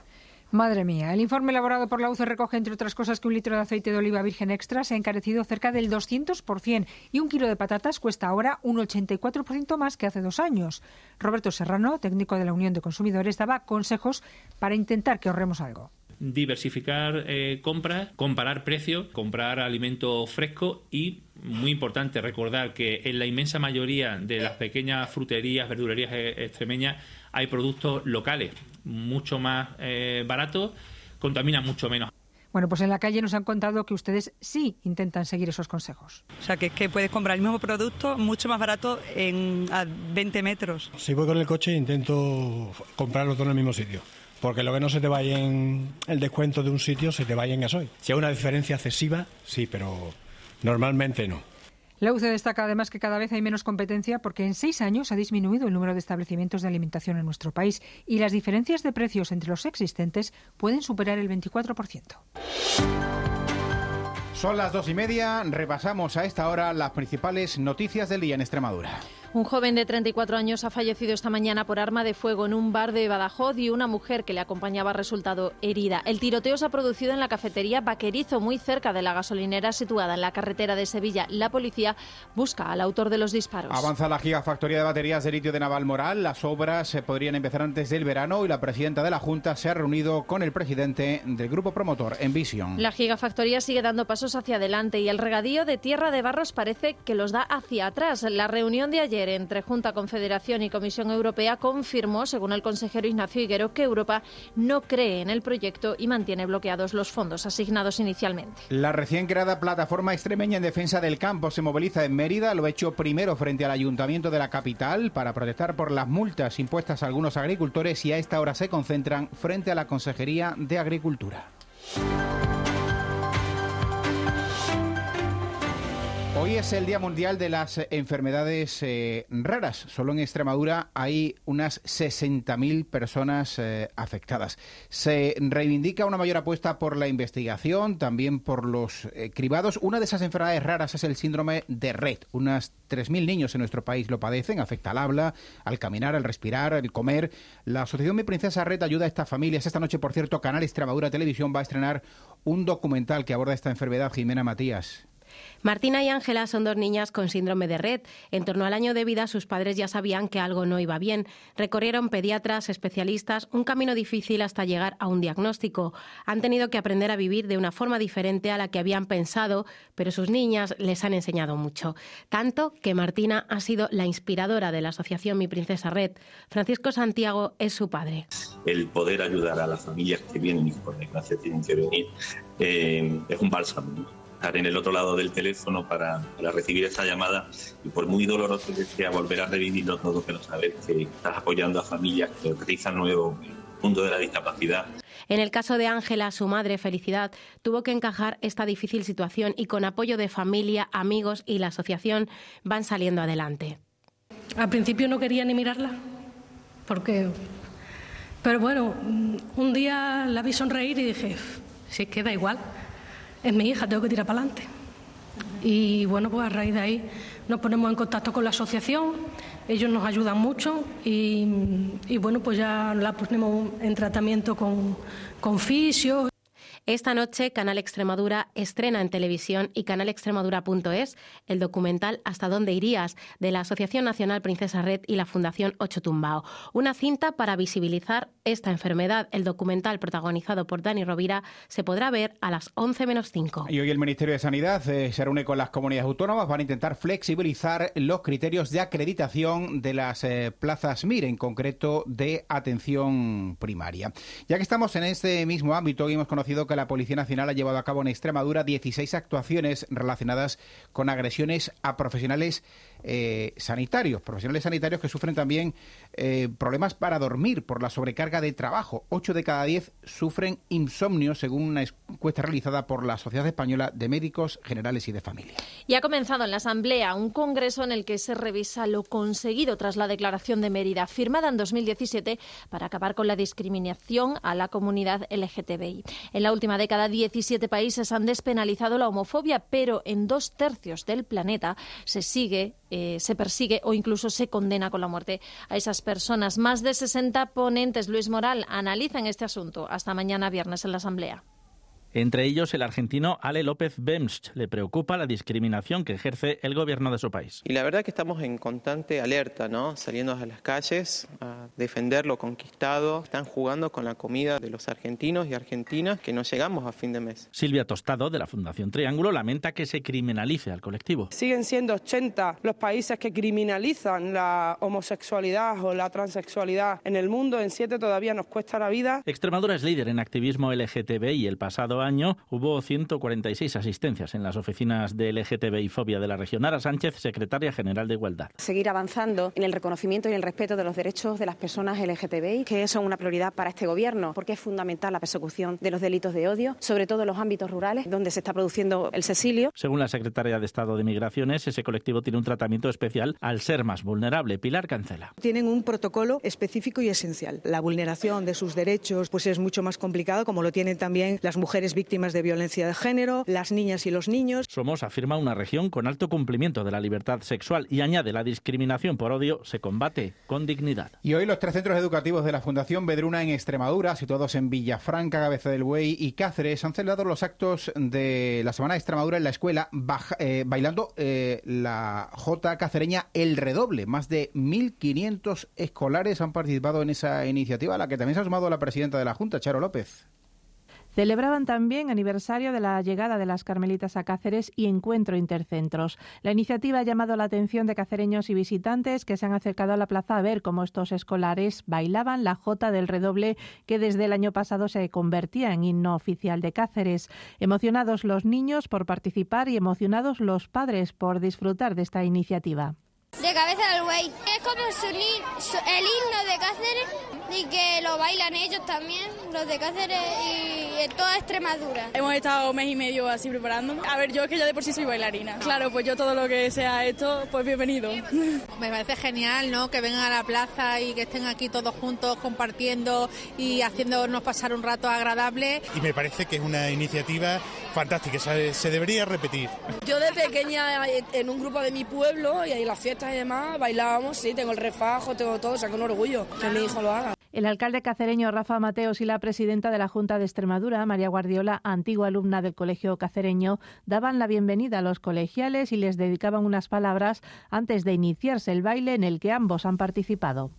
Speaker 46: Madre mía, el informe elaborado por la UCE recoge, entre otras cosas, que un litro de aceite de oliva virgen extra se ha encarecido cerca del 200% y un kilo de patatas cuesta ahora un 84% más que hace dos años. Roberto Serrano, técnico de la Unión de Consumidores, daba consejos para intentar que ahorremos algo
Speaker 50: diversificar eh, compras, comparar precios, comprar alimento fresco y, muy importante, recordar que en la inmensa mayoría de las pequeñas fruterías, verdulerías eh, extremeñas hay productos locales, mucho más eh, baratos, contaminan mucho menos.
Speaker 46: Bueno, pues en la calle nos han contado que ustedes sí intentan seguir esos consejos.
Speaker 48: O sea, que es que puedes comprar el mismo producto mucho más barato en a 20 metros.
Speaker 51: Si voy con el coche intento comprarlo todo en el mismo sitio porque lo que no se te vaya en el descuento de un sitio se te vaya en gasoil. Si hay una diferencia excesiva, sí, pero normalmente no.
Speaker 46: La UCE destaca además que cada vez hay menos competencia porque en seis años ha disminuido el número de establecimientos de alimentación en nuestro país y las diferencias de precios entre los existentes pueden superar el 24%.
Speaker 2: Son las dos y media. Repasamos a esta hora las principales noticias del día en Extremadura.
Speaker 4: Un joven de 34 años ha fallecido esta mañana por arma de fuego en un bar de Badajoz y una mujer que le acompañaba ha resultado herida. El tiroteo se ha producido en la cafetería Vaquerizo, muy cerca de la gasolinera situada en la carretera de Sevilla. La policía busca al autor de los disparos.
Speaker 2: Avanza la gigafactoría de baterías de litio de Navalmoral. Las obras se podrían empezar antes del verano y la presidenta de la Junta se ha reunido con el presidente del grupo promotor Envision.
Speaker 4: La gigafactoría sigue dando pasos hacia adelante y el regadío de tierra de barros parece que los da hacia atrás. La reunión de ayer entre Junta, Confederación y Comisión Europea confirmó, según el consejero Ignacio Higuero, que Europa no cree en el proyecto y mantiene bloqueados los fondos asignados inicialmente.
Speaker 2: La recién creada plataforma extremeña en defensa del campo se moviliza en Mérida. Lo ha hecho primero frente al ayuntamiento de la capital para protestar por las multas impuestas a algunos agricultores y a esta hora se concentran frente a la Consejería de Agricultura. Hoy es el Día Mundial de las Enfermedades eh, Raras. Solo en Extremadura hay unas 60.000 personas eh, afectadas. Se reivindica una mayor apuesta por la investigación, también por los eh, cribados. Una de esas enfermedades raras es el síndrome de Red. Unas 3.000 niños en nuestro país lo padecen. Afecta al habla, al caminar, al respirar, al comer. La Asociación Mi Princesa Red ayuda a estas familias. Esta noche, por cierto, Canal Extremadura Televisión va a estrenar un documental que aborda esta enfermedad. Jimena Matías.
Speaker 52: Martina y Ángela son dos niñas con síndrome de red. En torno al año de vida sus padres ya sabían que algo no iba bien. Recorrieron pediatras, especialistas, un camino difícil hasta llegar a un diagnóstico. Han tenido que aprender a vivir de una forma diferente a la que habían pensado, pero sus niñas les han enseñado mucho. Tanto que Martina ha sido la inspiradora de la asociación Mi Princesa Red. Francisco Santiago es su padre.
Speaker 53: El poder ayudar a las familias que vienen y por desgracia tienen que venir eh, es un bálsamo en el otro lado del teléfono para, recibir esa llamada y por muy doloroso que sea volver a revivirlo todo, pero saber que estás apoyando a familias que utilizan nuevo el mundo de la discapacidad.
Speaker 52: En el caso de Ángela, su madre, Felicidad, tuvo que encajar esta difícil situación y con apoyo de familia, amigos y la asociación van saliendo adelante.
Speaker 54: Al principio no quería ni mirarla, porque... Pero bueno, un día la vi sonreír y dije, si es que da igual es mi hija, tengo que tirar para adelante. Y bueno, pues a raíz de ahí nos ponemos en contacto con la asociación, ellos nos ayudan mucho y, bueno, pues ya la ponemos en tratamiento con, con fisios.
Speaker 52: Esta noche Canal Extremadura estrena en televisión y canalextremadura.es el documental Hasta dónde irías de la Asociación Nacional Princesa Red y la Fundación Ocho Tumbao. Una cinta para visibilizar esta enfermedad. El documental protagonizado por Dani Rovira se podrá ver a las 11 menos 5.
Speaker 2: Y hoy el Ministerio de Sanidad eh, se reúne con las comunidades autónomas para intentar flexibilizar los criterios de acreditación de las eh, plazas MIR, en concreto de atención primaria. Ya que estamos en este mismo ámbito hemos conocido que la Policía Nacional ha llevado a cabo en Extremadura 16 actuaciones relacionadas con agresiones a profesionales eh, sanitarios, profesionales sanitarios que sufren también eh, problemas para dormir por la sobrecarga de trabajo. Ocho de cada diez sufren insomnio, según una encuesta realizada por la Sociedad Española de Médicos Generales y de Familia.
Speaker 4: Y ha comenzado en la Asamblea un congreso en el que se revisa lo conseguido tras la Declaración de Mérida, firmada en 2017 para acabar con la discriminación a la comunidad LGTBI. En la última década, 17 países han despenalizado la homofobia, pero en dos tercios del planeta se sigue eh, se persigue o incluso se condena con la muerte a esas personas. Más de 60 ponentes, Luis Moral, analizan este asunto hasta mañana viernes en la Asamblea.
Speaker 55: Entre ellos, el argentino Ale López Bemsch. Le preocupa la discriminación que ejerce el gobierno de su país.
Speaker 56: Y la verdad es que estamos en constante alerta, ¿no? Saliendo a las calles a defender lo conquistado. Están jugando con la comida de los argentinos y argentinas que no llegamos a fin de mes.
Speaker 55: Silvia Tostado, de la Fundación Triángulo, lamenta que se criminalice al colectivo.
Speaker 57: Siguen siendo 80 los países que criminalizan la homosexualidad o la transexualidad en el mundo. En siete todavía nos cuesta la vida.
Speaker 55: Extremadura es líder en activismo LGTBI. El pasado año hubo 146 asistencias en las oficinas de LGTBI Fobia de la región. Ara Sánchez, secretaria general de Igualdad.
Speaker 58: Seguir avanzando en el reconocimiento y el respeto de los derechos de las personas LGTBI, que son una prioridad para este Gobierno, porque es fundamental la persecución de los delitos de odio, sobre todo en los ámbitos rurales, donde se está produciendo el cecilio.
Speaker 55: Según la secretaria de Estado de Migraciones, ese colectivo tiene un tratamiento especial al ser más vulnerable. Pilar Cancela.
Speaker 59: Tienen un protocolo específico y esencial. La vulneración de sus derechos pues es mucho más complicado, como lo tienen también las mujeres víctimas de violencia de género, las niñas y los niños.
Speaker 55: Somos afirma una región con alto cumplimiento de la libertad sexual y añade la discriminación por odio se combate con dignidad.
Speaker 2: Y hoy los tres centros educativos de la Fundación Bedruna en Extremadura, situados en Villafranca, Cabeza del Buey y Cáceres, han celebrado los actos de la Semana de Extremadura en la escuela eh, bailando eh, la J cacereña El Redoble. Más de 1.500 escolares han participado en esa iniciativa, a la que también se ha sumado la presidenta de la Junta, Charo López.
Speaker 60: Celebraban también aniversario de la llegada de las Carmelitas a Cáceres y encuentro intercentros. La iniciativa ha llamado la atención de cacereños y visitantes que se han acercado a la plaza a ver cómo estos escolares bailaban la jota del redoble que desde el año pasado se convertía en himno oficial de Cáceres. Emocionados los niños por participar y emocionados los padres por disfrutar de esta iniciativa.
Speaker 61: De cabeza del buey. Es como el himno de Cáceres y que lo bailan ellos también, los de Cáceres y en toda Extremadura.
Speaker 62: Hemos estado un mes y medio así preparando. A ver, yo es que ya de por sí soy bailarina. Claro, pues yo todo lo que sea esto, pues bienvenido.
Speaker 63: Me parece genial, ¿no? Que vengan a la plaza y que estén aquí todos juntos compartiendo y haciéndonos pasar un rato agradable.
Speaker 38: Y me parece que es una iniciativa fantástica, se, se debería repetir.
Speaker 64: Yo de pequeña en un grupo de mi pueblo y en las fiestas y demás bailábamos, sí, tengo el refajo, tengo todo, o sea, con orgullo que mi hijo lo haga.
Speaker 60: El alcalde cacereño Rafa Mateos y la presidenta de la Junta de Extremadura, María Guardiola, antigua alumna del Colegio Cacereño, daban la bienvenida a los colegiales y les dedicaban unas palabras antes de iniciarse el baile en el que ambos han participado.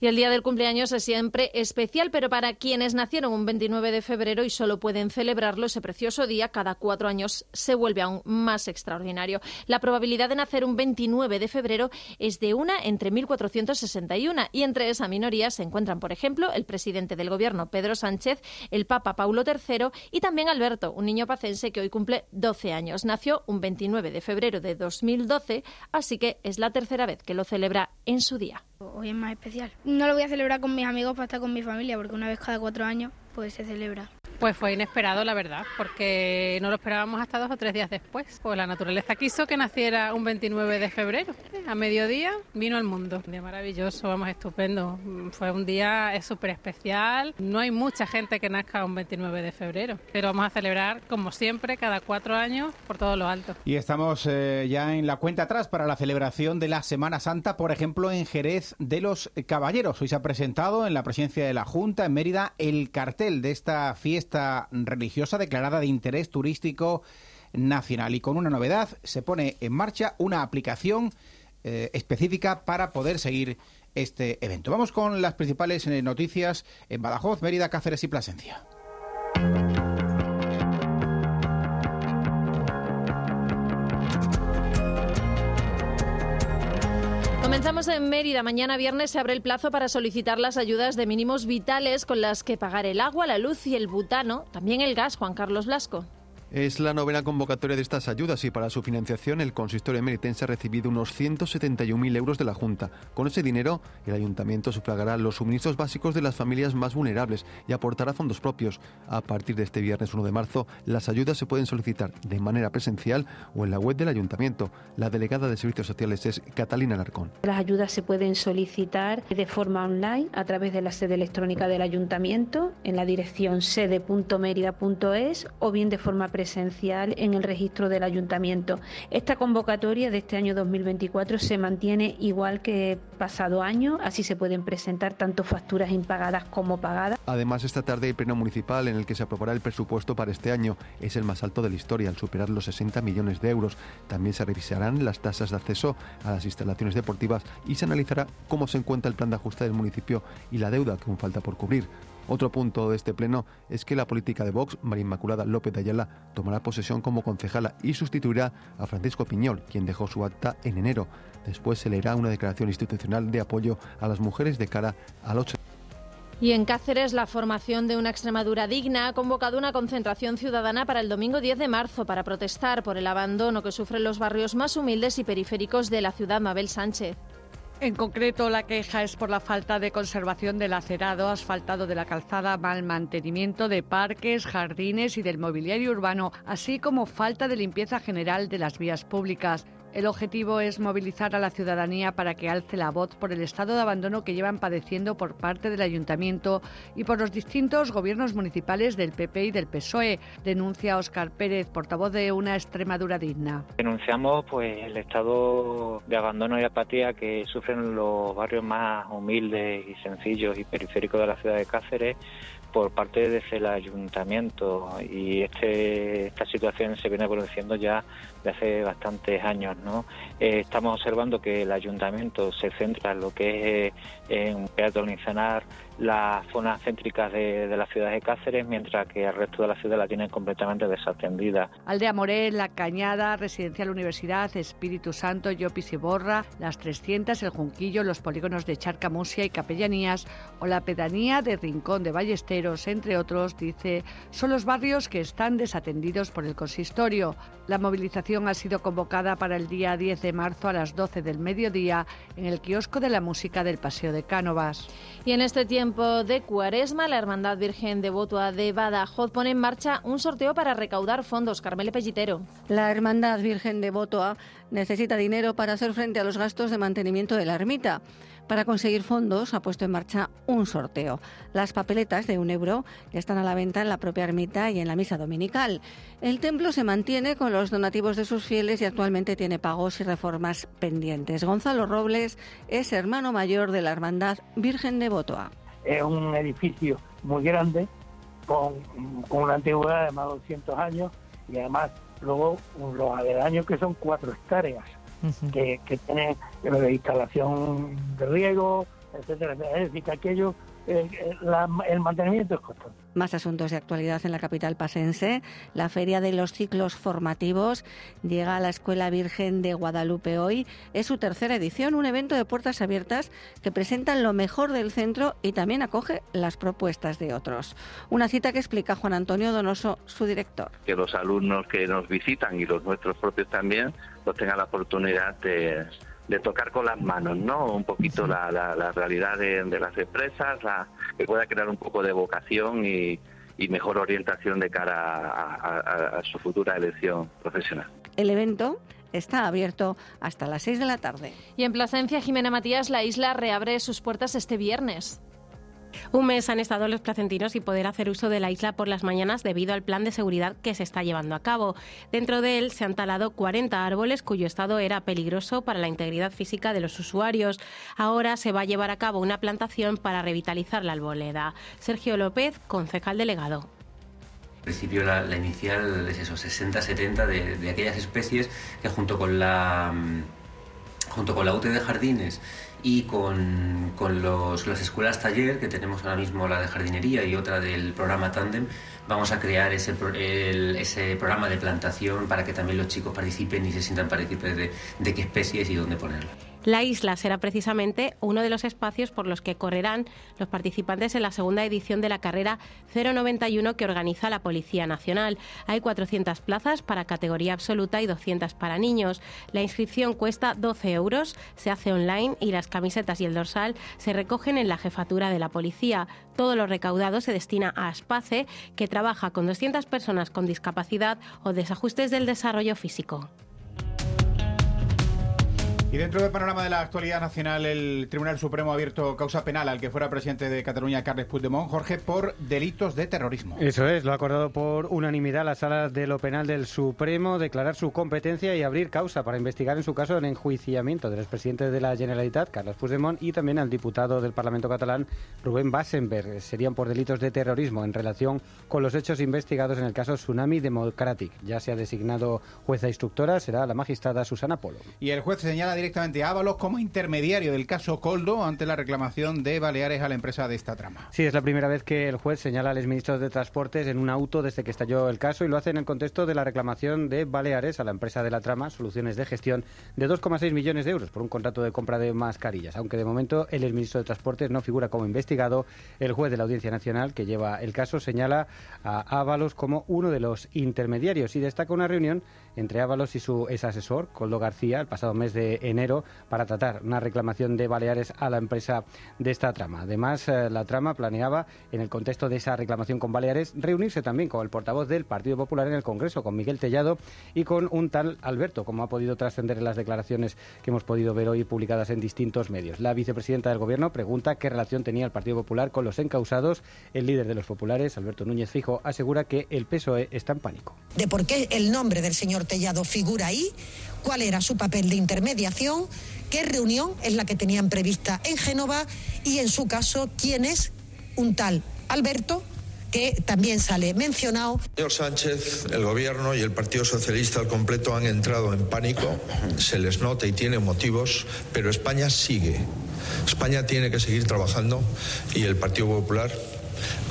Speaker 4: Y el día del cumpleaños es siempre especial, pero para quienes nacieron un 29 de febrero y solo pueden celebrarlo ese precioso día, cada cuatro años se vuelve aún más extraordinario. La probabilidad de nacer un 29 de febrero es de una entre 1.461 y entre esa minoría se encuentran, por ejemplo, el presidente del gobierno, Pedro Sánchez, el Papa Paulo III y también Alberto, un niño pacense que hoy cumple 12 años. Nació un 29 de febrero de 2012, así que es la tercera vez que lo celebra en su día.
Speaker 61: Hoy es más especial. No lo voy a celebrar con mis amigos para estar con mi familia, porque una vez cada cuatro años pues se celebra.
Speaker 65: Pues fue inesperado, la verdad, porque no lo esperábamos hasta dos o tres días después. Pues la naturaleza quiso que naciera un 29 de febrero. A mediodía vino al mundo. Un día maravilloso, vamos, estupendo. Fue un día súper especial. No hay mucha gente que nazca un 29 de febrero, pero vamos a celebrar, como siempre, cada cuatro años por todo lo alto.
Speaker 2: Y estamos eh, ya en la cuenta atrás para la celebración de la Semana Santa, por ejemplo, en Jerez de los Caballeros. Hoy se ha presentado en la presidencia de la Junta, en Mérida, el cartel de esta fiesta religiosa declarada de interés turístico nacional. Y con una novedad, se pone en marcha una aplicación eh, específica para poder seguir este evento. Vamos con las principales eh, noticias en Badajoz, Mérida, Cáceres y Plasencia.
Speaker 4: Comenzamos en Mérida. Mañana viernes se abre el plazo para solicitar las ayudas de mínimos vitales con las que pagar el agua, la luz y el butano, también el gas. Juan Carlos Blasco.
Speaker 22: Es la novena convocatoria de estas ayudas y para su financiación el consistorio meritense ha recibido unos 171.000 euros de la Junta. Con ese dinero, el ayuntamiento sufragará los suministros básicos de las familias más vulnerables y aportará fondos propios. A partir de este viernes 1 de marzo, las ayudas se pueden solicitar de manera presencial o en la web del ayuntamiento. La delegada de Servicios Sociales es Catalina Larcón.
Speaker 49: Las ayudas se pueden solicitar de forma online a través de la sede electrónica del ayuntamiento en la dirección sede.merida.es o bien de forma presencial en el registro del ayuntamiento. Esta convocatoria de este año 2024 se mantiene igual que pasado año, así se pueden presentar tanto facturas impagadas como pagadas.
Speaker 22: Además, esta tarde hay pleno municipal en el que se aprobará el presupuesto para este año. Es el más alto de la historia, al superar los 60 millones de euros. También se revisarán las tasas de acceso a las instalaciones deportivas y se analizará cómo se encuentra el plan de ajuste del municipio y la deuda que aún falta por cubrir. Otro punto de este pleno es que la política de Vox, María Inmaculada López de Ayala, tomará posesión como concejala y sustituirá a Francisco Piñol, quien dejó su acta en enero. Después se leerá una declaración institucional de apoyo a las mujeres de cara al 8
Speaker 4: y en Cáceres, la formación de una Extremadura digna ha convocado una concentración ciudadana para el domingo 10 de marzo para protestar por el abandono que sufren los barrios más humildes y periféricos de la ciudad Mabel Sánchez.
Speaker 40: En concreto, la queja es por la falta de conservación del acerado, asfaltado de la calzada, mal mantenimiento de parques, jardines y del mobiliario urbano, así como falta de limpieza general de las vías públicas. El objetivo es movilizar a la ciudadanía para que alce la voz por el estado de abandono que llevan padeciendo por parte del ayuntamiento y por los distintos gobiernos municipales del PP y del PSOE, denuncia Óscar Pérez, portavoz de una Extremadura digna.
Speaker 55: Denunciamos pues el estado de abandono y apatía que sufren los barrios más humildes y sencillos y periféricos de la ciudad de Cáceres por parte del ayuntamiento y este, esta situación se viene produciendo ya de hace bastantes años. ¿no? Eh, estamos observando que el ayuntamiento se centra en lo que es eh, en peatonizar las zonas céntricas de, de, la ciudad de Cáceres, mientras que el resto de la ciudad la tienen completamente desatendida.
Speaker 40: Aldea Morel, La Cañada, Residencial Universidad, Espíritu Santo, Llopis y Borra, Las 300, El Junquillo, los polígonos de Charcamusia y Capellanías o la pedanía de Rincón de Ballesteros, entre otros, dice, son los barrios que están desatendidos por el consistorio. La movilización ha sido convocada para el día 10 de marzo a las 12 del mediodía en el kiosco de la música del Paseo de Cánovas.
Speaker 4: Y en este tiempo de cuaresma, la Hermandad Virgen de Botua de Badajoz pone en marcha un sorteo para recaudar fondos. Carmele Pellitero.
Speaker 56: La Hermandad Virgen de Botua necesita dinero para hacer frente a los gastos de mantenimiento de la ermita. Para conseguir fondos ha puesto en marcha un sorteo. Las papeletas de un euro están a la venta en la propia ermita y en la misa dominical. El templo se mantiene con los donativos de sus fieles y actualmente tiene pagos y reformas pendientes. Gonzalo Robles es hermano mayor de la Hermandad Virgen de Botoa.
Speaker 66: Es un edificio muy grande con, con una antigüedad de más de 200 años y además luego los aledaños que son cuatro hectáreas que, que tiene de instalación de riego, etcétera, Es decir, que aquello, eh, eh, el mantenimiento es constante.
Speaker 56: Más asuntos de actualidad en la capital pasense. La Feria de los Ciclos Formativos llega a la Escuela Virgen de Guadalupe hoy. Es su tercera edición, un evento de puertas abiertas que presenta lo mejor del centro y también acoge las propuestas de otros. Una cita que explica Juan Antonio Donoso, su director.
Speaker 67: Que los alumnos que nos visitan y los nuestros propios también, pues tengan la oportunidad de de tocar con las manos, ¿no? Un poquito la, la, realidad de, las empresas, la, que pueda crear un poco de vocación y, mejor orientación de cara a, a, su futura elección profesional.
Speaker 56: El evento está abierto hasta las 6 de la tarde.
Speaker 4: Y en Plasencia, Jimena Matías, la isla reabre sus puertas este viernes.
Speaker 52: Un mes han estado los placentinos sin poder hacer uso de la isla por las mañanas debido al plan de seguridad que se está llevando a cabo. Dentro de él se han talado 40 árboles cuyo estado era peligroso para la integridad física de los usuarios. Ahora se va a llevar a cabo una plantación para revitalizar la arboleda. Sergio López, concejal delegado.
Speaker 68: En principio la, inicial es eso, 60-70 de, de, aquellas especies que junto con la mm, junto con la UTE de jardines y con, con los, las escuelas taller, que tenemos ahora mismo la de jardinería y otra del programa Tandem, vamos a crear ese, ese programa de plantación para que también los chicos participen y se sientan partícipes de, de qué especies y dónde ponerlas.
Speaker 52: La isla será precisamente uno de los espacios por los que correrán los participantes en la segunda edición de la carrera 091 que organiza la Policía Nacional. Hay 400 plazas para categoría absoluta y 200 para niños. La inscripción cuesta 12 euros, se hace online y las camisetas y el dorsal se recogen en la jefatura de la policía. Todo lo recaudado se destina a Aspace, que trabaja con 200 personas con discapacidad o desajustes del desarrollo físico.
Speaker 2: Y dentro del panorama de la actualidad nacional, el Tribunal Supremo ha abierto causa penal al que fuera presidente de Cataluña, Carles Puigdemont, Jorge, por delitos de terrorismo.
Speaker 69: Eso es, lo ha acordado por unanimidad la sala de lo penal del Supremo, declarar su competencia y abrir causa para investigar en su caso el enjuiciamiento del expresidente de la Generalitat, Carles Puigdemont, y también al diputado del Parlamento catalán, Rubén Bassenberg. Serían por delitos de terrorismo en relación con los hechos investigados en el caso Tsunami Democratic. Ya se ha designado jueza instructora, será la magistrada Susana Polo.
Speaker 2: Y el juez señala directamente a Ábalos como intermediario del caso Coldo ante la reclamación de Baleares a la empresa de esta trama.
Speaker 69: Sí, es la primera vez que el juez señala al exministro de Transportes en un auto desde que estalló el caso y lo hace en el contexto de la reclamación de Baleares a la empresa de la trama Soluciones de Gestión de 2,6 millones de euros por un contrato de compra de mascarillas. Aunque de momento el exministro de Transportes no figura como investigado, el juez de la Audiencia Nacional que lleva el caso señala a Ábalos como uno de los intermediarios y destaca una reunión entre Ábalos y su ex asesor, Coldo García, el pasado mes de enero para tratar una reclamación de Baleares a la empresa de esta trama. Además, eh, la trama planeaba, en el contexto de esa reclamación con Baleares, reunirse también con el portavoz del Partido Popular en el Congreso, con Miguel Tellado, y con un tal Alberto, como ha podido trascender en las declaraciones que hemos podido ver hoy publicadas en distintos medios. La vicepresidenta del Gobierno pregunta qué relación tenía el Partido Popular con los encausados. El líder de los populares, Alberto Núñez Fijo, asegura que el PSOE está en pánico.
Speaker 62: De por qué el nombre del señor Tellado figura ahí, cuál era su papel de intermediación, qué reunión es la que tenían prevista en Génova y en su caso quién es un tal Alberto que también sale mencionado.
Speaker 70: Señor Sánchez, el Gobierno y el Partido Socialista al completo han entrado en pánico, se les nota y tiene motivos, pero España sigue. España tiene que seguir trabajando y el Partido Popular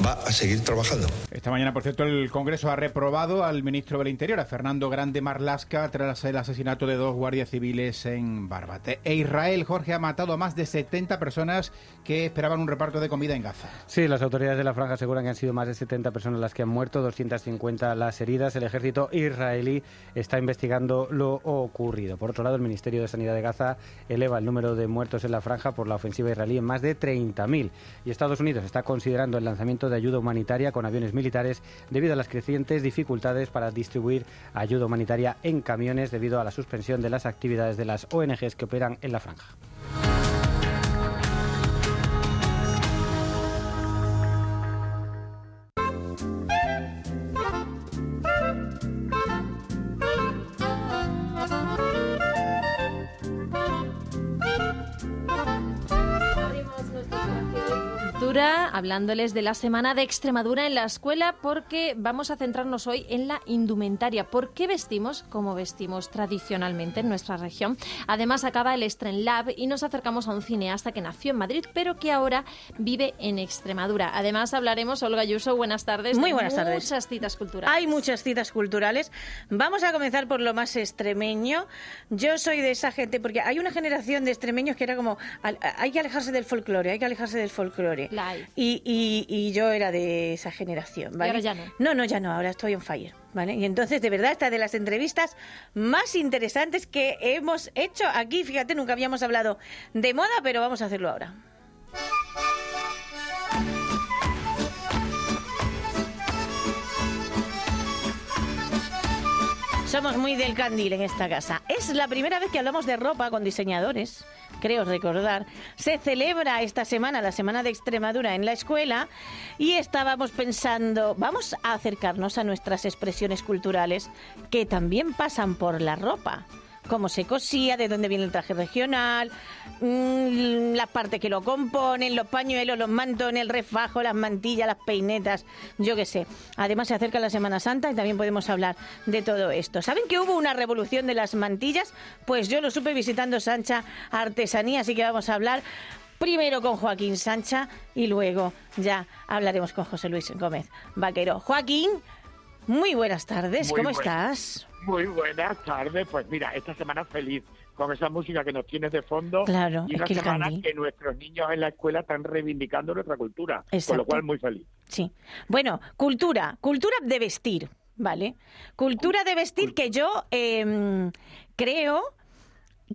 Speaker 70: va a seguir trabajando.
Speaker 2: Esta mañana, por cierto, el Congreso ha reprobado al ministro del Interior, a Fernando Grande Marlasca, tras el asesinato de dos guardias civiles en Barbate. E Israel, Jorge, ha matado a más de 70 personas que esperaban un reparto de comida en Gaza.
Speaker 69: Sí, las autoridades de la franja aseguran que han sido más de 70 personas las que han muerto, 250 las heridas. El ejército israelí está investigando lo ocurrido. Por otro lado, el Ministerio de Sanidad de Gaza eleva el número de muertos en la franja por la ofensiva israelí en más de 30.000. Y Estados Unidos está considerando el lanzamiento de ayuda humanitaria con aviones militares debido a las crecientes dificultades para distribuir ayuda humanitaria en camiones debido a la suspensión de las actividades de las ONGs que operan en la franja.
Speaker 4: Hablándoles de la semana de Extremadura en la escuela porque vamos a centrarnos hoy en la indumentaria. ¿Por qué vestimos como vestimos tradicionalmente en nuestra región? Además acaba el Lab y nos acercamos a un cineasta que nació en Madrid pero que ahora vive en Extremadura. Además hablaremos, Olga Yuso, buenas tardes.
Speaker 71: Muy buenas tardes.
Speaker 4: Muchas citas culturales.
Speaker 71: Hay muchas citas culturales. Vamos a comenzar por lo más extremeño. Yo soy de esa gente porque hay una generación de extremeños que era como hay que alejarse del folclore, hay que alejarse del folclore. Y, yo era de esa generación, ¿vale?
Speaker 4: ahora ya no?
Speaker 71: No, no, ya no, ahora estoy en fire, ¿vale? Y entonces, de verdad, esta de las entrevistas más interesantes que hemos hecho aquí. Fíjate, nunca habíamos hablado de moda, pero vamos a hacerlo ahora. Somos muy del candil en esta casa. Es la primera vez que hablamos de ropa con diseñadores creo recordar, se celebra esta semana, la Semana de Extremadura en la escuela, y estábamos pensando, vamos a acercarnos a nuestras expresiones culturales que también pasan por la ropa cómo se cosía, de dónde viene el traje regional, mmm, la parte que lo componen, los pañuelos, los mantones, el refajo, las mantillas, las peinetas, yo qué sé. Además se acerca la Semana Santa y también podemos hablar de todo esto. ¿Saben que hubo una revolución de las mantillas? Pues yo lo supe visitando Sancha Artesanía, así que vamos a hablar primero con Joaquín Sancha y luego ya hablaremos con José Luis Gómez Vaquero. Joaquín, muy buenas tardes, ¿cómo estás?
Speaker 55: Muy buenas tardes. Pues mira, esta semana feliz con esa música que nos tienes de fondo.
Speaker 71: Claro,
Speaker 55: y una semana que nuestros niños en la escuela están reivindicando nuestra cultura. Con lo cual, muy feliz.
Speaker 71: Sí. Bueno, cultura, cultura de vestir, ¿vale? Cultura de vestir que yo em, creo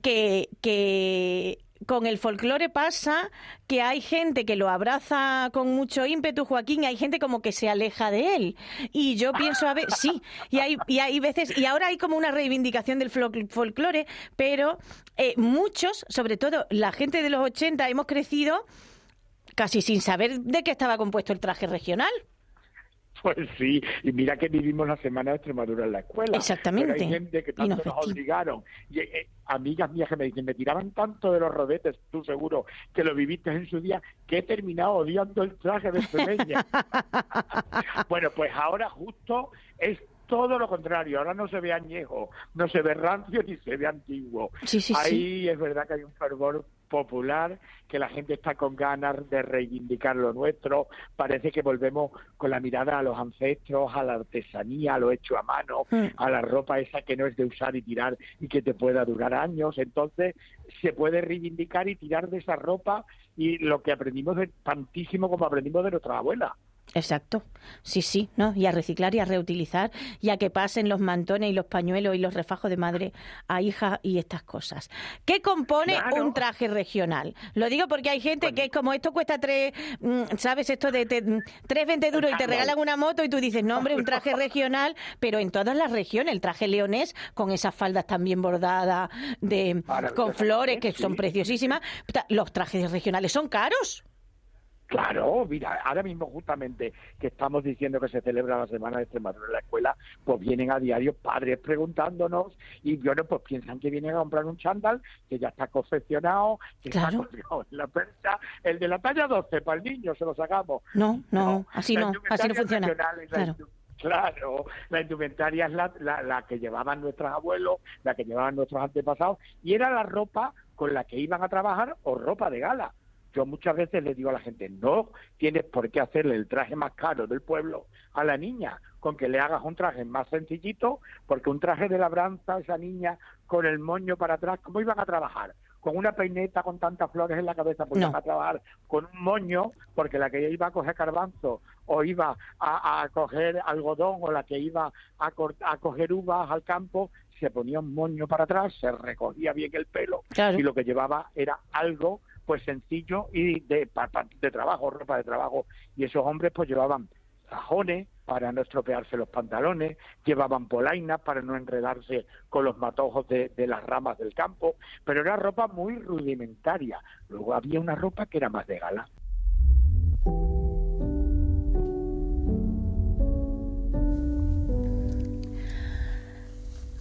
Speaker 71: que, que con el folclore pasa que hay gente que lo abraza con mucho ímpetu, Joaquín, y hay gente como que se aleja de él. Y yo pienso, a ver, sí, y hay, y hay veces, y ahora hay como una reivindicación del folclore, pero eh, muchos, sobre todo la gente de los 80, hemos crecido casi sin saber de qué estaba compuesto el traje regional.
Speaker 55: Pues sí, y mira que vivimos la semana de Extremadura en la escuela.
Speaker 71: Exactamente.
Speaker 55: Pero hay gente que tanto nos obligaron. Y, eh, amigas mías que me dicen, me tiraban tanto de los rodetes, tú seguro que lo viviste en su día, que he terminado odiando el traje de extremeña. bueno, pues ahora justo es todo lo contrario, ahora no se ve añejo, no se ve rancio ni se ve antiguo.
Speaker 71: Sí, sí,
Speaker 55: Ahí es verdad que hay un fervor popular, que la gente está con ganas de reivindicar lo nuestro, parece que volvemos con la mirada a los ancestros, a la artesanía, a lo hecho a mano,
Speaker 71: Mm.
Speaker 55: a la ropa esa que no es de usar y tirar y que te pueda durar años, entonces se puede reivindicar y tirar de esa ropa y lo que aprendimos de tantísimo como aprendimos de nuestra abuela.
Speaker 71: Exacto, sí, sí, ¿no? Y a reciclar y a reutilizar y a que pasen los mantones y los pañuelos y los refajos de madre a hija y estas cosas. ¿Qué compone
Speaker 55: Claro.
Speaker 71: un traje regional? Lo digo porque hay gente que es como esto cuesta tres, mm, ¿sabes? Esto de te- tres 20 duros y te regalan una moto y tú dices, no, hombre, un traje regional, pero en todas las regiones, el traje leonés con esas faldas también bordadas de, con flores que son preciosísimas, los trajes regionales son caros.
Speaker 55: Claro, mira, ahora mismo justamente que estamos diciendo que se celebra la Semana de Extremadura en la escuela, pues vienen a diario padres preguntándonos y bueno, pues piensan que vienen a comprar un chándal que ya está confeccionado, que está colgado en la percha, el de la talla 12 para el niño se lo sacamos.
Speaker 71: No, no, así no, así no funciona. Claro.
Speaker 55: Claro, la indumentaria es la, la, la que llevaban nuestros abuelos, la que llevaban nuestros antepasados, y era la ropa con la que iban a trabajar o ropa de gala. Yo muchas veces le digo a la gente, no tienes por qué hacerle el traje más caro del pueblo a la niña, con que le hagas un traje más sencillito, porque un traje de labranza, esa niña con el moño para atrás, ¿cómo iban a trabajar? Con una peineta con tantas flores en la cabeza, pues
Speaker 71: No.
Speaker 55: iban a trabajar con un moño, porque la que iba a coger garbanzo o iba a, a coger algodón o la que iba a, a coger uvas al campo, se ponía un moño para atrás, se recogía bien el pelo
Speaker 71: Claro.
Speaker 55: y lo que llevaba era algo pues sencillo y de, trabajo, ropa de trabajo. Y esos hombres pues llevaban cajones para no estropearse los pantalones, llevaban polainas para no enredarse con los matojos de, de las ramas del campo, pero era ropa muy rudimentaria. Luego había una ropa que era más de gala.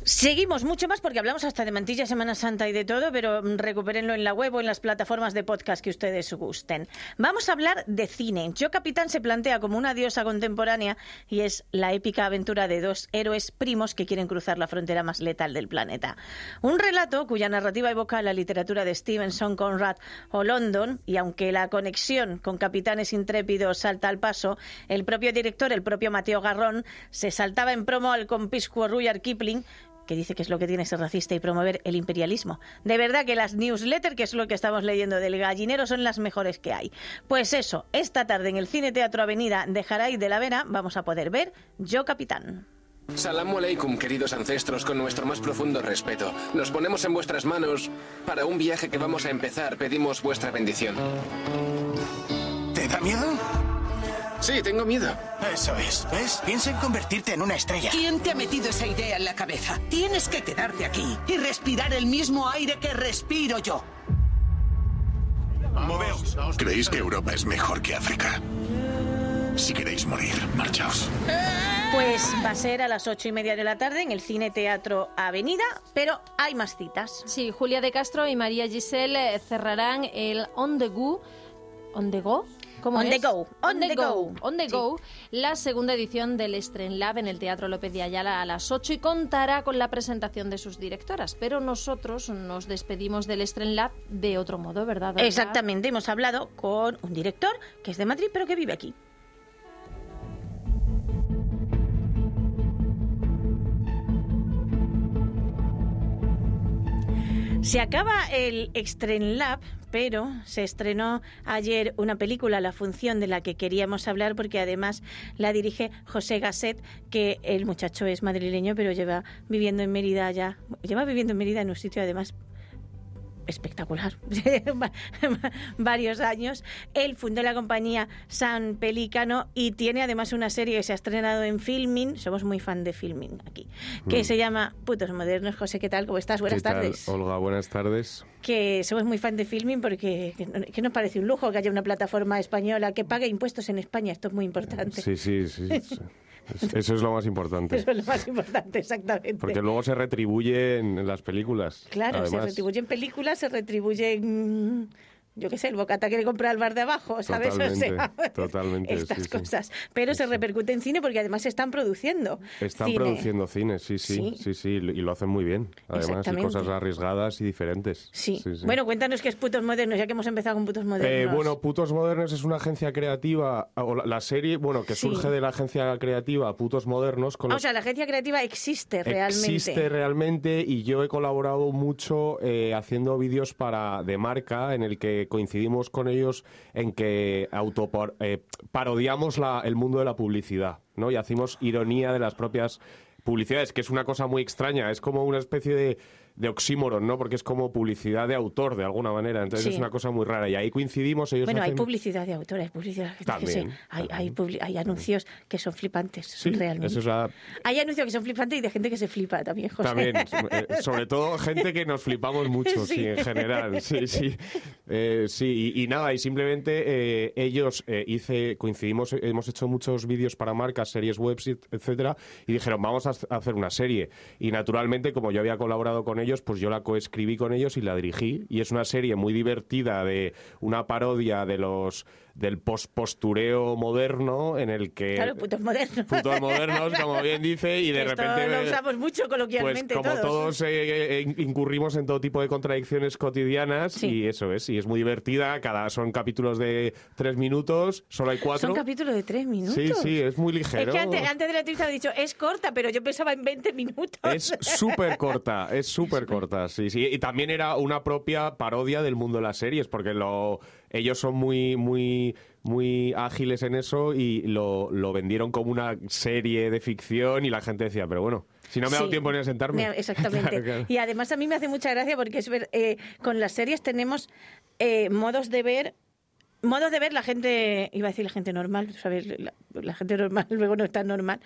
Speaker 71: Seguimos mucho más porque hablamos hasta de mantilla Semana Santa y de todo, pero recupérenlo en la web o en las plataformas de podcast que ustedes gusten. Vamos a hablar de cine. Yo Capitán se plantea como una diosa contemporánea y es la épica aventura de dos héroes primos que quieren cruzar la frontera más letal del planeta. Un relato cuya narrativa evoca la literatura de Stevenson, Conrad o London y aunque la conexión con capitanes intrépidos salta al paso, el propio director, el propio Mateo Garrón, se saltaba en promo al compiscuo Rudyard Kipling que dice que es lo que tiene ser racista y promover el imperialismo. De verdad que las newsletters, que es lo que estamos leyendo del gallinero, son las mejores que hay. Pues eso, esta tarde en el Cine Teatro Avenida de Jaray de la Vera vamos a poder ver Yo Capitán.
Speaker 72: Salam aleikum, queridos ancestros, con nuestro más profundo respeto. Nos ponemos en vuestras manos. Para un viaje que vamos a empezar, pedimos vuestra bendición.
Speaker 73: ¿Te da miedo?
Speaker 72: Sí, tengo miedo.
Speaker 73: Eso es. ¿Ves? Piensa en convertirte en una estrella.
Speaker 74: ¿Quién te ha metido esa idea en la cabeza? Tienes que quedarte aquí y respirar el mismo aire que respiro yo.
Speaker 73: Moveos. ¿Creéis que Europa es mejor que África? Si queréis morir, marchaos.
Speaker 71: Pues va a ser a las ocho y media de la tarde en el Cine Teatro Avenida, pero hay más citas.
Speaker 4: Sí, Julia de Castro y María Giselle eh, cerrarán el On the Go. ¿On the Go? ¿Cómo
Speaker 71: On
Speaker 4: es?
Speaker 71: the go, on the go.
Speaker 4: On the
Speaker 71: Sí.
Speaker 4: go, la segunda edición del Estren Lab en el Teatro López de Ayala a las 8 y contará con la presentación de sus directoras. Pero nosotros nos despedimos del Estren Lab de otro modo, ¿verdad?
Speaker 71: Exactamente, hemos hablado con un director que es de Madrid pero que vive aquí. Se acaba el Lab, pero se estrenó ayer una película, La Función, de la que queríamos hablar, porque además la dirige José Gasset, que el muchacho es madrileño, pero lleva viviendo en Mérida ya. Lleva viviendo en Mérida en un sitio además espectacular, varios años. Él fundó la compañía San Pelícano y tiene además una serie que se ha estrenado en Filming, somos muy fan de Filming aquí, que
Speaker 75: Mm.
Speaker 71: se llama Putos Modernos. José, ¿qué tal? ¿Cómo estás? Buenas
Speaker 75: ¿Qué tal,
Speaker 71: tardes.
Speaker 75: Olga, buenas tardes.
Speaker 71: Que somos muy fan de Filming porque que, que nos parece un lujo que haya una plataforma española que pague impuestos en España. Esto es muy importante.
Speaker 75: Sí, sí, sí. Eso es lo más importante.
Speaker 71: Eso es lo más importante, exactamente.
Speaker 75: Porque luego se retribuye en las películas.
Speaker 71: Claro, se
Speaker 75: además.
Speaker 71: retribuyen películas, se retribuyen, mm, yo qué sé, el bocata que le compra al bar de abajo, ¿sabes?
Speaker 75: Totalmente,
Speaker 71: o sea,
Speaker 75: totalmente,
Speaker 71: estas
Speaker 75: sí, sí.
Speaker 71: cosas. Pero se repercute en cine porque además se están produciendo.
Speaker 75: Están
Speaker 71: cine.
Speaker 75: produciendo cine, sí, sí,
Speaker 71: Sí.
Speaker 75: sí, y lo hacen muy bien. Además, y cosas arriesgadas y diferentes.
Speaker 71: Sí. Bueno, cuéntanos qué es Putos Modernos, ya que hemos empezado con Putos
Speaker 75: Eh,
Speaker 71: Modernos.
Speaker 75: bueno, Putos Modernos es una agencia creativa, o la, la serie, bueno, que surge de la agencia creativa Putos Modernos. Con
Speaker 71: Ah,
Speaker 75: los-
Speaker 71: o sea, la agencia creativa existe realmente.
Speaker 75: Existe realmente y yo he colaborado mucho eh, haciendo vídeos para de marca en el que coincidimos con ellos en que autopar- eh, parodiamos la- el mundo de la publicidad, ¿no? Y hacemos ironía de las propias publicidades, que es una cosa muy extraña, es como una especie de, de oxímoron, ¿no? Porque es como publicidad de autor, de alguna manera, entonces
Speaker 71: Sí.
Speaker 75: es una cosa muy rara y ahí coincidimos, ellos
Speaker 71: Bueno, hay publicidad de autor, hay publicidad
Speaker 75: También,
Speaker 71: sí. Hay, hay, publi- hay anuncios que son flipantes,
Speaker 75: Sí,
Speaker 71: realmente.
Speaker 75: eso es la-
Speaker 71: Hay anuncios que son flipantes y de gente que se flipa también, José.
Speaker 75: También, eh, sobre todo gente que nos flipamos mucho, sí,
Speaker 71: Sí.
Speaker 75: en general. Sí, sí. Eh, sí, y, y nada, y simplemente eh, ellos eh, hice, coincidimos, hemos hecho muchos vídeos para marcas, series web, etcétera, y dijeron, vamos a hacer una serie. Y naturalmente, como yo había colaborado con ellos, pues yo la coescribí con ellos y la dirigí. Y es una serie muy divertida de una parodia de los del post-postureo moderno en el que
Speaker 71: Claro, putos modernos.
Speaker 75: putos modernos, como bien dice, y de
Speaker 71: Esto
Speaker 75: repente
Speaker 71: lo usamos mucho
Speaker 75: pues
Speaker 71: coloquialmente
Speaker 75: como
Speaker 71: todos.
Speaker 75: todos, eh, eh, incurrimos en todo tipo de contradicciones cotidianas y eso es, y es muy divertida, cada son capítulos de tres minutos, solo hay cuatro.
Speaker 71: Son capítulos de tres minutos.
Speaker 75: Sí, sí, es muy ligero.
Speaker 71: Es que antes, antes de la entrevista he dicho, es corta, pero yo pensaba en 20 minutos.
Speaker 75: Es súper corta, es súper corta, sí, sí. Y también era una propia parodia del mundo de las series, porque lo, ellos son muy, muy, muy ágiles en eso y lo, lo vendieron como una serie de ficción y la gente decía, pero bueno, si no me ha dado
Speaker 71: Sí.
Speaker 75: tiempo ni a sentarme.
Speaker 71: Me- Exactamente.
Speaker 75: Claro, claro.
Speaker 71: Y además a mí me hace mucha gracia porque es ver, eh, con las series tenemos eh, modos de ver. Modos de ver la gente, iba a decir la gente normal, ¿sabes? La, la gente normal luego no es tan normal.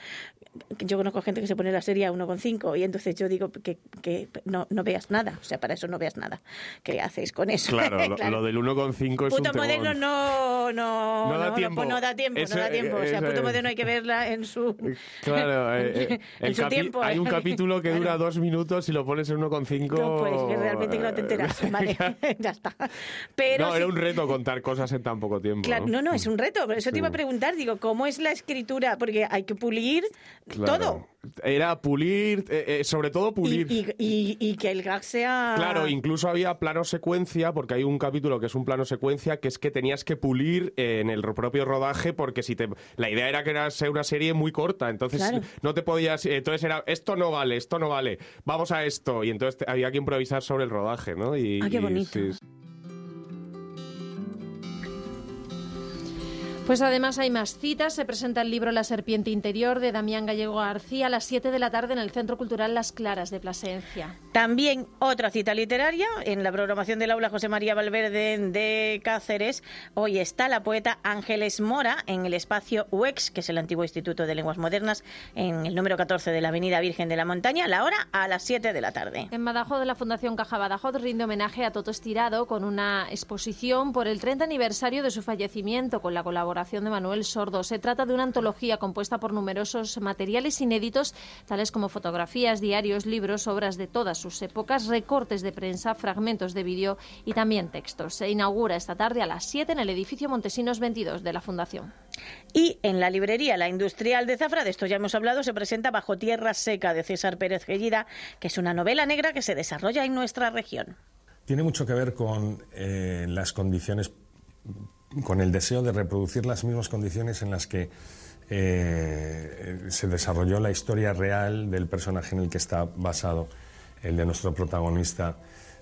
Speaker 71: Yo conozco gente que se pone la serie a 1,5 y entonces yo digo que, que no, no veas nada. O sea, para eso no veas nada. ¿Qué haces con eso?
Speaker 75: Claro, lo, lo del 1,5 es un
Speaker 71: Puto
Speaker 75: temón.
Speaker 71: moderno no, no,
Speaker 75: No da tiempo.
Speaker 71: pues no da tiempo,
Speaker 75: Eso-
Speaker 71: no da tiempo. O sea,
Speaker 75: eso
Speaker 71: puto moderno hay que verla en su...
Speaker 75: Claro, eh, eh,
Speaker 71: En
Speaker 75: el
Speaker 71: su tiempo,
Speaker 75: hay un
Speaker 71: ¿eh?
Speaker 75: capítulo que dura dos minutos y lo pones en 1,5.
Speaker 71: No, pues que realmente que no te enteras. Vale, ya está. Pero
Speaker 75: no,
Speaker 71: sí-
Speaker 75: era un reto contar cosas en tan poco tiempo.
Speaker 71: Claro, no, no, es un reto. Por eso te iba a
Speaker 75: Sí.
Speaker 71: preguntar, digo, ¿cómo es la escritura? Porque hay que pulir
Speaker 75: Claro.
Speaker 71: todo.
Speaker 75: Era pulir, eh, eh, sobre todo pulir.
Speaker 71: y, y- y que el gag sea...
Speaker 75: Claro, incluso había plano secuencia, porque hay un capítulo que es un plano secuencia, que es que tenías que pulir eh, en el propio rodaje, porque si te la idea era que era una serie muy corta, entonces
Speaker 71: Claro.
Speaker 75: no te podías, entonces era esto no vale, esto no vale, vamos a esto, y entonces te- había que improvisar sobre el rodaje, ¿no? Y,
Speaker 71: Ah, qué bonito.
Speaker 75: sí,
Speaker 4: Pues además hay más citas. Se presenta el libro La serpiente interior de Damián Gallego García a las 7 de la tarde en el Centro Cultural Las Claras de Plasencia.
Speaker 71: También otra cita literaria en la programación del aula José María Valverde de Cáceres. Hoy está la poeta Ángeles Mora en el espacio UEX, que es el antiguo Instituto de Lenguas Modernas, en el número 14 de la Avenida Virgen de la Montaña. La hora a las 7 de la tarde.
Speaker 4: En Badajoz, la Fundación Caja Badajoz rinde homenaje a Toto Estirado con una exposición por el 30 aniversario de su fallecimiento con la colaboración de Manuel Sordo. Se trata de una antología compuesta por numerosos materiales inéditos, tales como fotografías, diarios, libros, obras de todas sus épocas, recortes de prensa, fragmentos de vídeo y también textos. Se inaugura esta tarde a las 7 en el edificio Montesinos 22 de la Fundación.
Speaker 71: Y en la librería La Industrial de Zafra, de esto ya hemos hablado, se presenta Bajo Tierra Seca de César Pérez Gellida, que es una novela negra que se desarrolla en nuestra región.
Speaker 57: Tiene mucho que ver con eh, las condiciones, con el deseo de reproducir las mismas condiciones en las que eh, se desarrolló la historia real del personaje en el que está basado, el de nuestro protagonista,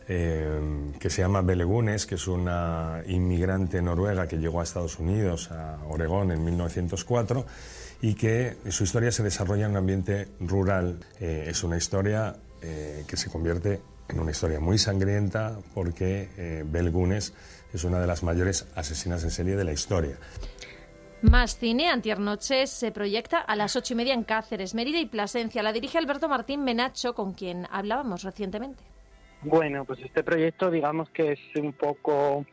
Speaker 57: eh, que se llama Belegunes, que es una inmigrante noruega que llegó a Estados Unidos, a Oregón, en 1904, y que su historia se desarrolla en un ambiente rural. Eh, es una historia que se convierte en una historia muy sangrienta porque eh, Bel Gunes es una de las mayores asesinas en serie de la historia.
Speaker 4: Más cine, Antiernoches se proyecta a las ocho y media en Cáceres, Mérida y Plasencia. La dirige Alberto Martín Menacho, con quien hablábamos recientemente.
Speaker 76: Bueno, pues este proyecto digamos que es un poco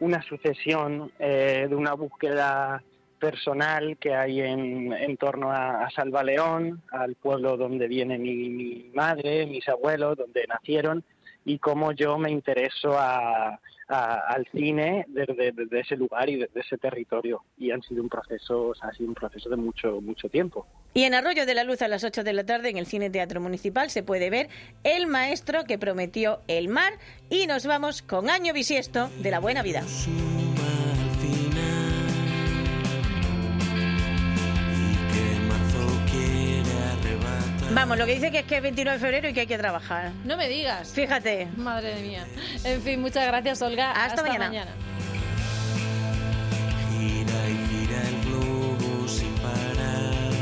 Speaker 76: una sucesión eh, de una búsqueda personal que hay en, en torno a, a, Salva León, al pueblo donde viene mi, mi madre, mis abuelos, donde nacieron, y cómo yo me intereso a, a, al cine desde, desde, ese lugar y desde ese territorio. Y han sido un proceso, o sea, ha sido un proceso de mucho, mucho tiempo.
Speaker 71: Y en Arroyo de la Luz a las 8 de la tarde en el Cine Teatro Municipal se puede ver El Maestro que prometió el mar y nos vamos con Año Bisiesto de la Buena Vida. Vamos, lo que dice que es que es 29 de febrero y que hay que trabajar.
Speaker 4: No me digas.
Speaker 71: Fíjate.
Speaker 4: Madre mía. En fin, muchas gracias, Olga.
Speaker 71: Hasta,
Speaker 4: Hasta
Speaker 71: mañana.
Speaker 4: mañana.
Speaker 77: Gira y gira el globo sin parar.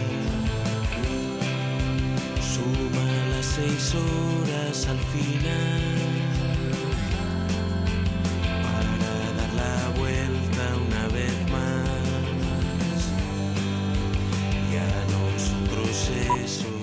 Speaker 77: Suma las seis horas al final. Para dar la vuelta una vez más. Y a nosotros eso.